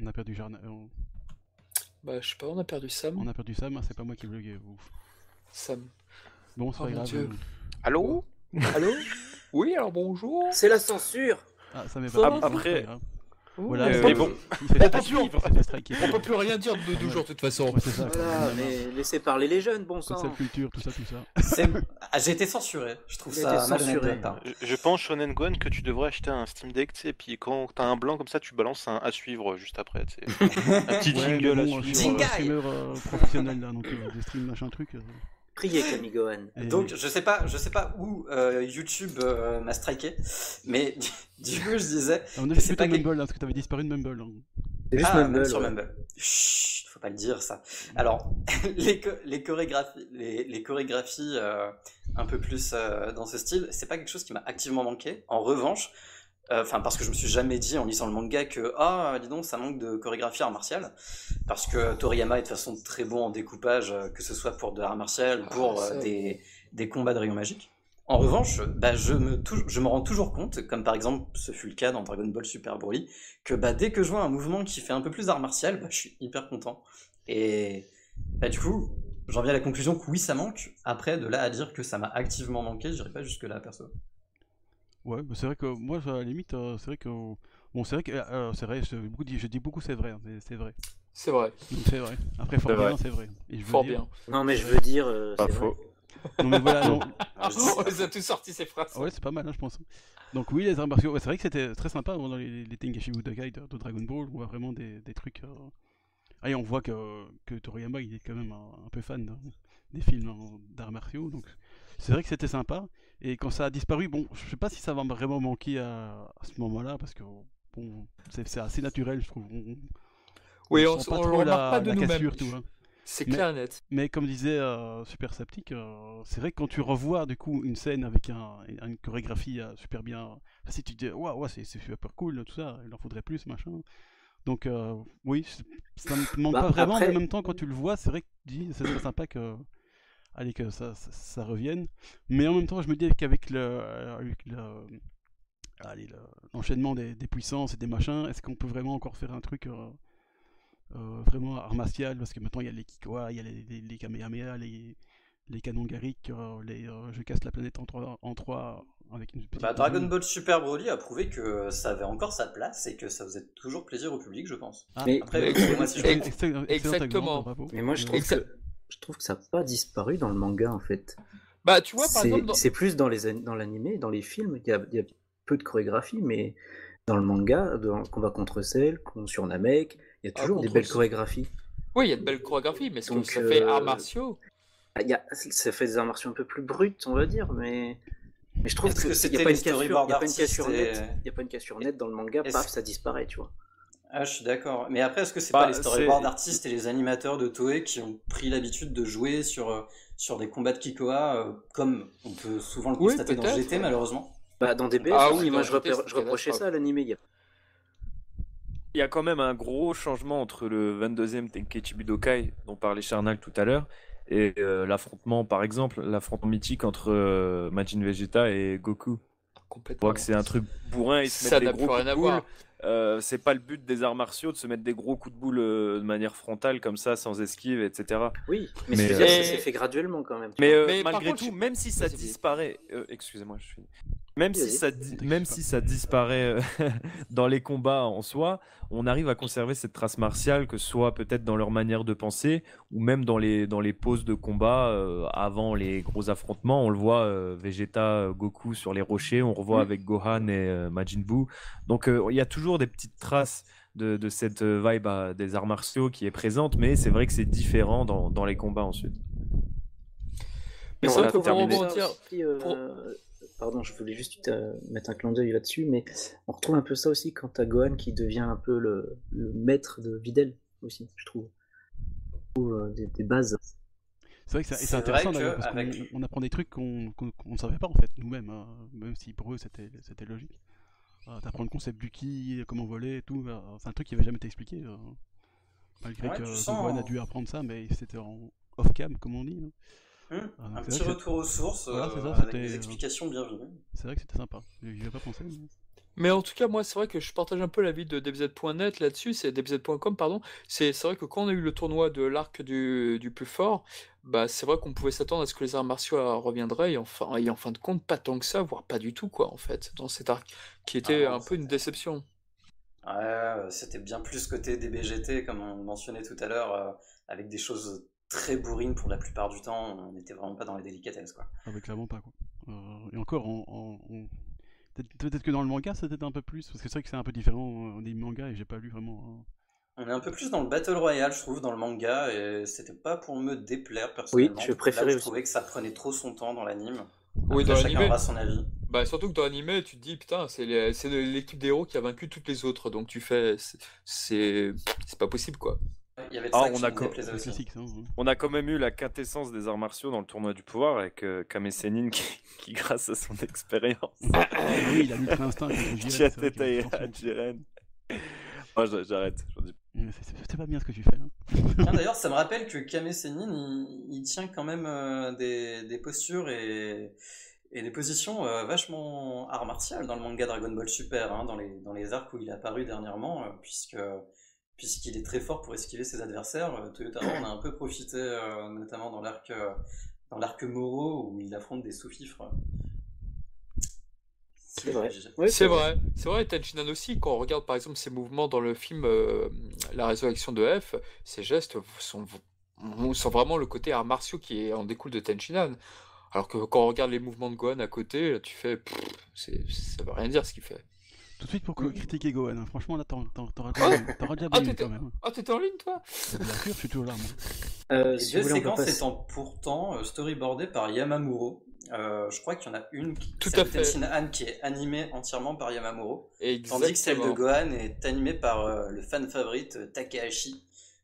On a perdu Jarna- euh, on- Bah, je sais pas, on a perdu Sam. On a perdu Sam, hein, c'est pas moi qui bugué. Ouf. Sam. Bon, c'est Oh pas mon grave. Dieu. euh. Allô? Allô Oui, alors bonjour. C'est la censure Ah, ça m'est pas après-. Ouh, Voilà, euh, mais bon. On peut plus-. On peut plus rien dire de deux jours de toute façon. Ouais, c'est ça. Voilà, mais laissez parler les jeunes, bon sang Cancel culture, tout ça, tout ça. C'est- Ah, J'ai été censuré. Je trouve ça censuré. Je, je pense, Shonen Gohan, que tu devrais acheter un Steam Deck, tu sais, et puis quand t'as un blanc comme ça, tu balances un à suivre juste après, tu sais. Un petit Ouais, jingle à suivre. un Jingle. streamer euh, professionnel là, donc euh, des streams machin truc. Priez Camille Gohan. Donc je sais pas, je sais pas où euh, YouTube euh, m'a striké, mais du coup je disais on a vu pas Mumble, hein, parce que t'avais disparu de Mumble. hein. Ah, Mumble, sur ouais. Mumble. Chut, faut pas le dire ça. Alors, les, cho- les chorégraphies, les, les chorégraphies euh, un peu plus euh, dans ce style, c'est pas quelque chose qui m'a activement manqué. En revanche, euh, enfin parce que je me suis jamais dit en lisant le manga que ah dis donc ça manque de chorégraphie art martial, parce que Toriyama est de toute façon très bon en découpage, euh, que ce soit pour de l'art martial, Ah, pour euh, des, des combats de rayons magiques. En revanche, bah, je, me tou- je me rends toujours compte, comme par exemple ce fut le cas dans Dragon Ball Super Broly, que bah, dès que je vois un mouvement qui fait un peu plus d'art martial, bah, je suis hyper content. Et bah, du coup, j'en viens à la conclusion que oui, ça manque. Après, de là à dire que ça m'a activement manqué, j'irai pas jusque-là, perso. Ouais, c'est vrai que moi, à la limite, euh, c'est vrai que. Bon, c'est vrai que. euh, c'est vrai, je, beaucoup dis, je dis beaucoup c'est vrai, hein, c'est- vrai. C'est vrai. C'est vrai. Après, fort bien, c'est vrai. Et je veux Fort dire- bien. Non, mais je veux dire. euh, Pas vrai. faux. Non, mais voilà, non. Dis- On les a tous sortis ces phrases. Ouais, c'est pas mal, hein, je pense. Donc oui, les arts martiaux, ouais, c'est vrai que c'était très sympa hein, dans les, les Tengashi Budokai de, de Dragon Ball. On voit vraiment des, des trucs. euh, Ah, et on voit que, que Toriyama, il est quand même un, un peu fan de- des films hein, d'arts martiaux. Donc c'est vrai que c'était sympa. Et quand ça a disparu, bon, je sais pas si ça va vraiment manquer à, à ce moment-là, parce que bon, c'est assez naturel, je trouve. On, Oui, on on, sent on pas le trop remarque la, pas de la nous-mêmes. cassure, tout. hein. C'est Mais- clair et net. Mais comme disait euh, Super Saptic, euh, c'est vrai que quand tu revois du coup une scène avec un, une chorégraphie euh, super bien, enfin, si tu te dis waouh, ouais, c'est super cool, tout ça, il en faudrait plus, machin. Donc euh, oui, ça me manque Bah, pas vraiment, mais en même temps quand tu le vois, c'est vrai que tu dis c'est sympa que allez que ça, ça, ça revienne. Mais en même temps, je me dis qu'avec le, avec le allez, le- l'enchaînement des, des puissances et des machins, est-ce qu'on peut vraiment encore faire un truc euh, euh, vraiment art martial? Parce que maintenant il y a les Kikoa, il y a les, les, les Kamehameha, les, les canons Garrick, euh, les euh, je casse la planète en trois, en trois avec une petite Bah, Dragon. Ball Super Broly a prouvé que ça avait encore sa place et que ça faisait toujours plaisir au public, je pense. Ah, Mais- Après, Mais- si je Ex- exactement. Mais moi, je Euh, trouve, que, je trouve que ça n'a pas disparu dans le manga, en fait. Bah, tu vois, par C'est exemple, dans- c'est plus dans les an- dans l'animé, dans les films, il y a, il y a peu de chorégraphie, mais dans le manga, dans le combat contre Cell, sur Namek, il y a Ah, toujours des belles chorégraphies. oui, il y a de belles chorégraphies, mais est-ce que Donc, ça fait euh, arts martiaux? Ah, y a, ça fait des arts martiaux un peu plus brutes, on va dire, mais, mais je trouve Est-ce que que il n'y c'était a pas une cassure, storyboards il y a pas une d'artistes cassure et- nette, il y a pas une cassure nette dans le manga, Est-ce- paf, ça disparaît, tu vois. Ah, je suis d'accord. Mais après, est-ce que c'est Bah, pas les storyboards d'artistes et les animateurs de Toei qui ont pris l'habitude de jouer sur, euh, sur des combats de Kikoa, euh, comme on peut souvent le Oui, constater dans peut-être, GT, ouais. malheureusement? Bah, dans DBS, Ah oui, moi dans je, GT, reprochais ça à l'animé. il y a- Il y a quand même un gros changement entre le 22e Tenkaichi Budokai dont parlait Charnal tout à l'heure et euh, l'affrontement, par exemple, l'affrontement mythique entre euh, Majin Vegeta et Goku. On Complètement. voit que c'est un truc bourrin, ils se Ça mettent n'a des plus gros rien coups à voir. Euh, c'est pas le but des arts martiaux de se mettre des gros coups de boule euh, de manière frontale comme ça, sans esquive, etc. Oui, mais, Mais, euh, ça Mais- s'est fait graduellement quand même. Mais, euh, malgré contre, tout, je- même si ça disparaît, euh, excusez-moi, je suis. Même si ça, di- même si ça disparaît euh, dans les combats en soi, on arrive à conserver cette trace martiale, que ce soit peut-être dans leur manière de penser ou même dans les dans les poses de combat euh, avant les gros affrontements. On le voit euh, Vegeta, euh, Goku sur les rochers, on revoit Mm. avec Gohan et euh, Majin Buu. Donc euh, il y a toujours des petites traces. De, de cette euh, vibe euh, des arts martiaux qui est présente, mais c'est vrai que c'est différent dans, dans les combats ensuite. Mais on c'est vrai a que pour ça rebondir, euh, pour- Pardon, je voulais juste euh, mettre un clin d'œil là-dessus, mais on retrouve un peu ça aussi quand t'as Gohan qui devient un peu le, le maître de Videl aussi, je trouve. Euh, des, des bases. C'est vrai que c'est intéressant d'ailleurs, parce qu'on avec- apprend des trucs qu'on ne savait pas en fait nous-mêmes, hein, même si pour eux c'était logique. Euh, T'apprends le concept du ki, comment voler et tout, euh, c'est un truc qui avait jamais été expliqué. euh, malgré Ouais, que Gohan a dû apprendre ça, mais c'était en off-cam comme on dit. hein. Hum, Ah, donc Un petit retour aux sources Voilà, euh, c'est ça, avec des euh, explications bienvenues. C'est vrai que c'était sympa, j'y avais pas pensé. mais- Mais en tout cas, moi, c'est vrai que je partage un peu l'avis de DBZ.net là-dessus, c'est DBZ.com, pardon. C'est vrai que quand on a eu le tournoi de l'arc du, du plus fort, bah, c'est vrai qu'on pouvait s'attendre à ce que les arts martiaux euh, reviendraient, et, enfin, et en fin de compte, pas tant que ça, voire pas du tout, quoi, en fait, dans cet arc, qui était Ah non, un peu une déception. Ouais, c'était bien plus côté DBGT, comme on mentionnait tout à l'heure, euh, avec des choses très bourrines pour la plupart du temps. On n'était vraiment pas dans les délicatesses, quoi. Ah bah clairement pas quoi. Euh, et encore, en, en- en- peut-être que dans le manga c'était un peu plus, parce que c'est vrai que c'est un peu différent euh, des mangas et j'ai pas lu vraiment. hein. On est un peu plus dans le Battle Royale, je trouve, dans le manga, et c'était pas pour me déplaire personnellement. je Là où préférais Je aussi. trouvais que ça prenait trop son temps dans l'anime. Oui, dans chacun l'animé. aura son avis. Bah, surtout que dans l'animé, tu te dis, putain, c'est l'équipe des héros qui a vaincu toutes les autres, donc tu fais, c'est pas possible, quoi. Il y avait Ah, on a hein. On a quand même eu la quintessence des arts martiaux dans le tournoi du pouvoir avec euh, Kame Sennin qui, qui, grâce à son expérience, Ah oui, il a l'ultra instinct Jiren. Jiren. Oh, j'a- j'arrête. j'en dis- Mais c'est- C'est c'est pas bien ce que tu fais là. Tiens, D'ailleurs, ça me rappelle que Kame Sennin, il, il tient quand même euh, des, des postures et, et des positions euh, vachement art martial dans le manga Dragon Ball Super, hein, dans, les, dans les arcs où il est apparu dernièrement, euh, puisque puisqu'il est très fort pour esquiver ses adversaires. Euh, Toyotaro en a un peu profité, euh, notamment dans l'arc euh, dans l'arc Moro où il affronte des sous-fifres. C'est vrai. C'est vrai, c'est vrai, Tenchinan aussi, quand on regarde par exemple ses mouvements dans le film euh, La résurrection de F, ses gestes sont, sont vraiment le côté art martiaux qui en découle de Tenchinan. Alors que quand on regarde les mouvements de Gohan à côté, là, tu fais, pff, ça veut rien dire ce qu'il fait. Tout de suite pour que- critiquer Gohan. hein. Franchement là t'en- t'en- t'auras déjà, t'auras déjà Ah, quand même. Ah, t'étais en ligne toi Bien sûr, je suis toujours là moi. Euh, Les si passer- étant pourtant euh, storyboardées par Yamamuro. Euh, je crois qu'il y en a une qui Tout à fait. Tenshinhan qui est animée entièrement par Yamamuro. Exactement. Tandis que celle de Gohan est animée par euh, le fan favorite euh, Takahashi.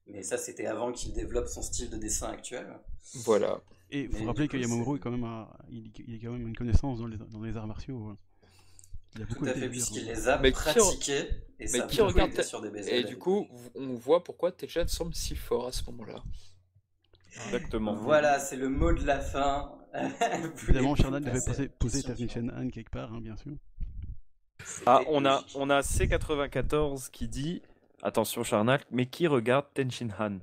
Mais ça, c'était avant qu'il développe son style de dessin actuel. Voilà. Et Mais faut rappeler que Yamamuro c'est- est quand même un- il, il a quand même une connaissance dans les, dans les arts martiaux. hein. Il a Tout à fait, puisqu'il hein. les a Mais qui pratiqués. Et ça Mais qui regarde ta- sur des. Et du coup, on voit pourquoi Tenchan semble si fort à ce moment-là. Exactement. Voilà, c'est le mot de la fin. Évidemment, plus devait poser, poser suivante. Han quelque part, hein, bien sûr. Ah, on a, on a C94 qui dit Attention Charnal, mais qui regarde Tenshin Han?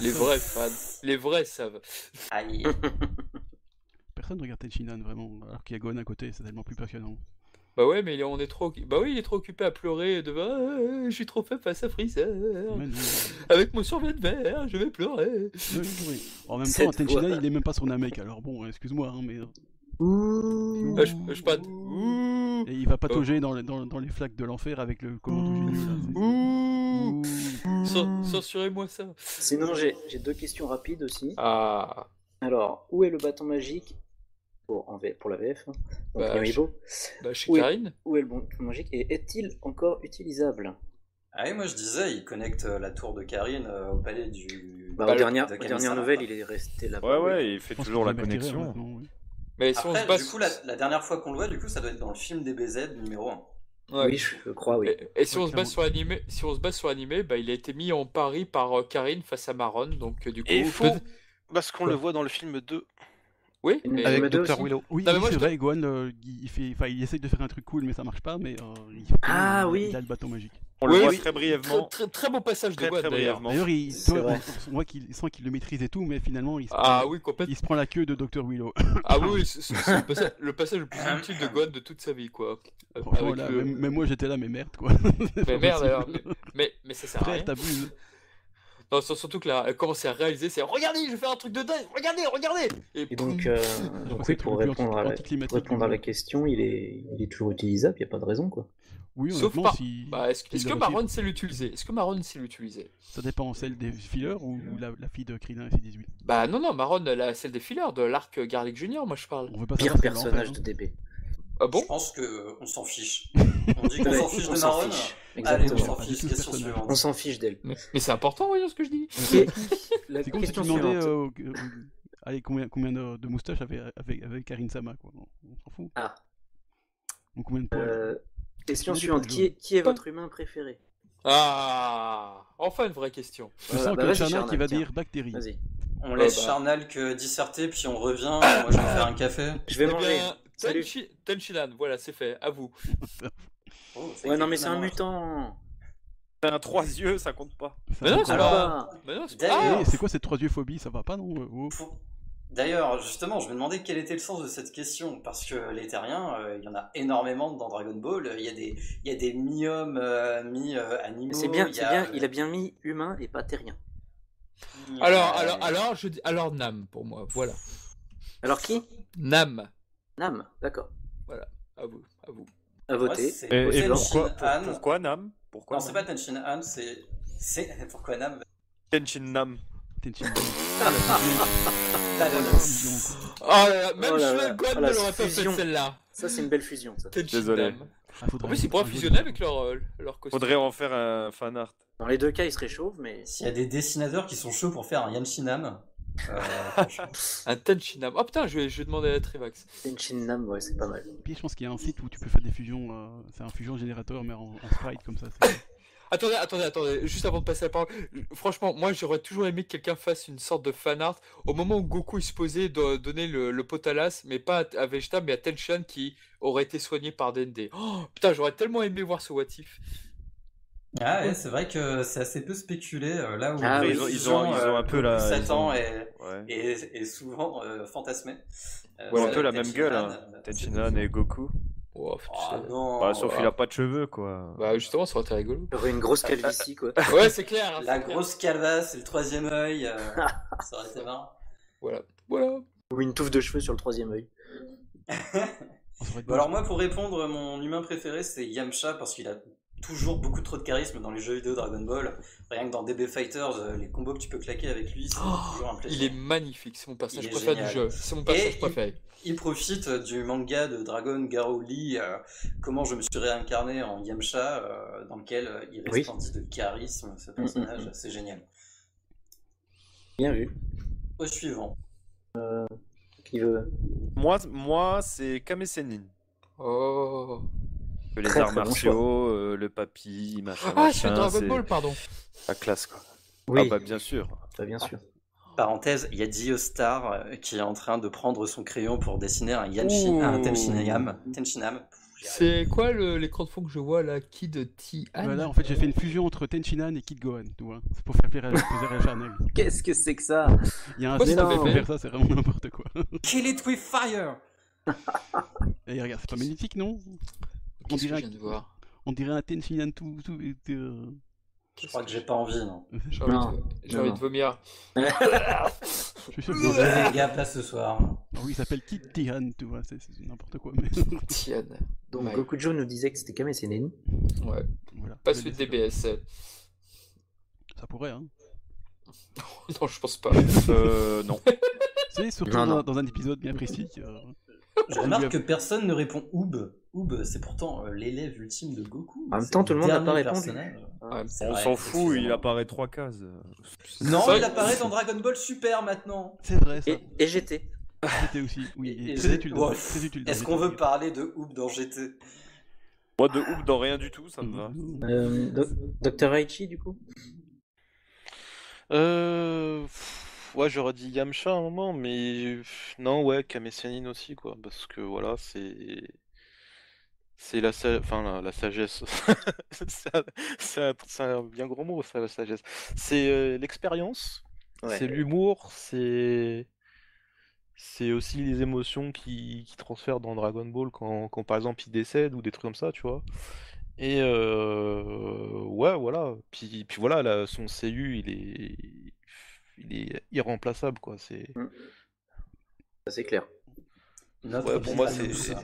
Les vrais fans, les vrais savent. Aïe. Personne ne regarde Tenchinan vraiment, alors qu'il y a Gon à côté, c'est tellement plus passionnant. Bah ouais, mais il est- on est trop. Bah oui, il est trop occupé à pleurer devant. Ah, je suis trop faible face à Freezer. Avec mon survêt de verre, je vais pleurer. euh, oui, oui. En même temps, Tenchinan, voix. il est même pas son Namek, alors bon, excuse-moi, hein, mais. Ouh. Ah, je, je pas. Ouh. Et il va patauger dans, les- dans, dans les flaques de l'enfer avec le commando. Cen- Censurez-moi ça. Sinon, j'ai j'ai deux questions rapides aussi. Ah. Alors, où est le bâton magique pour, en V- pour la VF hein, donc Bah. Bah chez Oui. Karine. Où est le bâton magique et est-il encore utilisable? Ah oui, moi je disais, il connecte euh, la tour de Karine euh, au palais du. bah, Bah, aux, le- dernières, de aux Kamisama, dernières nouvelles, quoi. il est resté là-bas. Ouais, ouais, il fait toujours la connexion. oui. Mais si on se base. du coup, la, la dernière fois qu'on le voit, du coup, ça doit être dans le film DBZ numéro 1. Ouais. Oui, je crois, oui. Et, et si Ouais, on se base sur l'animé, si on se base sur l'animé, bah il a été mis en pari par euh, Karine face à Maron, donc euh, du coup. Et il faut. peut- Parce qu'on le voit dans le film 2 Oui. Mais- avec Dr. Willow. Oui, Non, mais moi, c'est je vrai, Gohan, euh, il, fait, enfin, il essaye de faire un truc cool, mais ça marche pas, mais euh, il, Ah, il- oui. il a le bâton magique. On Oui, le voit oui. très brièvement. très, très beau passage Très, de Gohan très d'ailleurs. brièvement. D'ailleurs, il, C'est on- voit qu'il sent qu'il le maîtrise et tout, mais finalement, il se, Ah prend, oui, complètement. il se prend la queue de Dr. Willow. Ah oui, oui, c'est c'est le, passage, le passage le plus inutile de Gohan de toute sa vie, quoi. Euh, Franchement, avec là, le- même, même moi j'étais là, mais merde quoi. C'est Mais merde, alors, possible. mais, mais, mais ça sert à rien. t'abuses. Non, sur- surtout que là, elle commence à réaliser, c'est regardez, je vais faire un truc de dingue, regardez, regardez Et donc, euh, donc que c'est oui, pour répondre à, la, pour répondre à la question, il est, il est toujours utilisable, il n'y a pas de raison, quoi. Oui, Sauf par- si. Bah, est-ce que Maron sait l'utiliser? Est-ce que Maron sait l'utiliser? Ça dépend celle des fillers ou la, la fille de Krillin et 18 Bah non, non, Maron, la, celle des fillers, de l'arc Garlic Junior, moi je parle. On veut pas Pire personnage de DB. Ah bon Je pense qu'on s'en fiche. On dit qu'on s'en fiche de fiche. Allez, on s'en fiche. Question suivante. On s'en fiche d'elle. Mais, mais c'est important, voyons ce que je dis. C'est comme si tu question demandais suivante. euh, euh, allez, combien, combien de, de moustaches avait, avec, avec Karine Sama quoi. On, on s'en fout. Ah. Ou combien de poils Euh, question On est suivante. Qui est, qui est votre humain préféré? Ah, enfin une vraie question. Je Voilà, sens bah que vas-y, Charnal qui va tiens. dire bactéries. Vas-y. On laisse bah. Charnal que disserter, puis on revient. Moi, je vais faire un café. Je vais Eh manger. Bien, Salut. Tenchi- Tenchinan, voilà, c'est fait, à vous. Oh, Ouais, non, mais c'est un mutant. T'as un trois yeux, ça compte pas. Mais non, c'est pas. pas- Ah, Mais non, c'est D'ailleurs- pas... C'est quoi cette troisième phobie Ça va pas non euh, oh. D'ailleurs, justement, je me demandais quel était le sens de cette question, parce que les terriens, euh, il y en a énormément dans Dragon Ball. Il y a des, il y a des mi-hommes, euh, mi-animaux. C'est bien, il a- bien. Il a bien mis humain et pas terrien. a- Alors, alors, alors, je dis, alors Nam pour moi, voilà. Alors qui? Nam, Nam. D'accord. à vous, à vous. À voter. c'est Et, pourquoi, pour- Han. pourquoi Nam? Pourquoi Non, c'est pas Tenshin Han, c'est. c'est- Pourquoi Nam? Tenshin Nam Tenshin. Oh là là, même Oh là là. Shuel Gohan Oh la ne l'aurait pas fait fusion. celle-là. Ça, c'est une belle fusion. Ça. Tenshin Désolé. Nam. Ah, En plus, ils pourraient fusionner avec leur, euh, leur costume. Faudrait en faire un fan art. Dans les deux cas, il serait chauve, mais S'il y a des dessinateurs qui sont chauds pour faire un Yanshinam. Un Tenchinam. Oh putain, je vais, je vais demander à Trivax. Tenshin Nam, ouais, c'est pas mal. Puis je pense qu'il y a un site où tu peux faire des fusions. euh, c'est un fusion générateur, mais en, en sprite comme ça. c'est- Attendez, attendez, attendez, juste avant de passer la parole, franchement, moi j'aurais toujours aimé que quelqu'un fasse une sorte de fan art au moment où Goku est supposé de donner le, le potalas, mais pas à, à Vegeta, mais à Tenshin qui aurait été soigné par Dende. Oh, putain, j'aurais tellement aimé voir ce what if. Ah ouais, c'est vrai que c'est assez peu spéculé euh, là où Ah la. Ils ont- ils ont- ils ont un euh, peu la- Goku ils Satan ont- est, Ouais. est, est souvent euh, fantasmé. Euh, Ouais, un peu la même gueule, hein. euh, et Goku. Oh, Oh non Bah, sauf ouais. qu'il a pas de cheveux, quoi. Bah justement, ça aurait été rigolo. Il aurait une grosse calvitie, quoi. Ouais, c'est clair. hein, La clair. grosse calvasse et le troisième œil, euh, ça aurait été marrant. Voilà, voilà. Ou une touffe de cheveux sur le troisième œil. Bon, alors moi pour répondre, mon humain préféré c'est Yamcha parce qu'il a toujours beaucoup trop de charisme dans les jeux vidéo Dragon Ball. Rien que dans DB Fighters, euh, les combos que tu peux claquer avec lui, c'est toujours un plaisir. Il est magnifique, c'est mon est préféré génial. du jeu. C'est mon il- préféré. Il profite euh, du manga de Dragon Garo Lee, euh, comment je me suis réincarné en Yamcha, euh, dans lequel il Oui. resplendit de charisme, ce personnage, Mm, mm, mm. c'est génial. Bien vu. Au suivant. Qui veut? Moi, moi c'est Kame Sennin. Oh. Les Très, arts très bon martiaux, euh, le papy, machin. Ah, machin, Dragon c'est Ball, pardon. La classe, quoi. Oui, Ah, bah, bien sûr. bah, bien sûr. Parenthèse, il y a Dio Star euh, qui est en train de prendre son crayon pour dessiner un Yanshin, un. Tenshinham. Tenshinham. C'est quoi le- l'écran de fond que je vois là Kid T. Voilà, en fait, j'ai fait une fusion entre Tenchinan et Kid Gohan, tu vois. C'est pour faire plaisir à, charnelle. Qu'est-ce que c'est que ça? Il y a un fait faire ça, c'est vraiment n'importe quoi. Kill it with fire Et regarde, c'est pas magnifique, non? On Qu'est-ce que je dirait, viens de voir? On dirait un Tenchinan tout. tout euh, Je crois que j'ai pas envie, non. J'ai envie, de... envie vomir. Je suis sûr que Désolé les gars, pas ce soir. Ah oui, il s'appelle Kid Tihan, tu vois, c'est n'importe quoi. Mais... Tienne. Donc Ouais. Gokujo nous disait que c'était Kame Sennin. Ouais. voilà. Pas Je celui de laisse- DBS. Ça pourrait, hein. non, je pense pas. Euh, non. C'est surtout Non, dans, non. dans un épisode bien précis. que- Je remarque que personne ne répond Oob. Oob, c'est pourtant euh, l'élève ultime de Goku. En même temps, tout le monde n'a pas répondu. On vrai, s'en fout, il apparaît trois cases. Non, il apparaît dans Dragon Ball Super maintenant. C'est vrai, ça. Et, et GT. C'était aussi. Oui, Et- et et très utile. dans- Ouais. très utile dans Est-ce qu'on veut parler de Oob dans GT Moi, de ouf dans rien du tout, ça me va. Euh, Dr. Aichi, du coup? Euh... pff, Ouais, j'aurais dit Yamcha à un moment, mais non, ouais, Kamessanin aussi, quoi, parce que voilà, c'est c'est la, sa- enfin, la, la sagesse. C'est un, bien gros mot, ça, la sagesse. C'est euh, l'expérience, c'est l'humour, c'est c'est aussi les émotions qui, qui transfèrent dans Dragon Ball quand, quand par exemple il décède ou des trucs comme ça, tu vois. Et euh, ouais, voilà. Puis, puis voilà, là, son CU, il est, il est irremplaçable, quoi. C'est c'est clair. Ouais, pour moi, c'est-.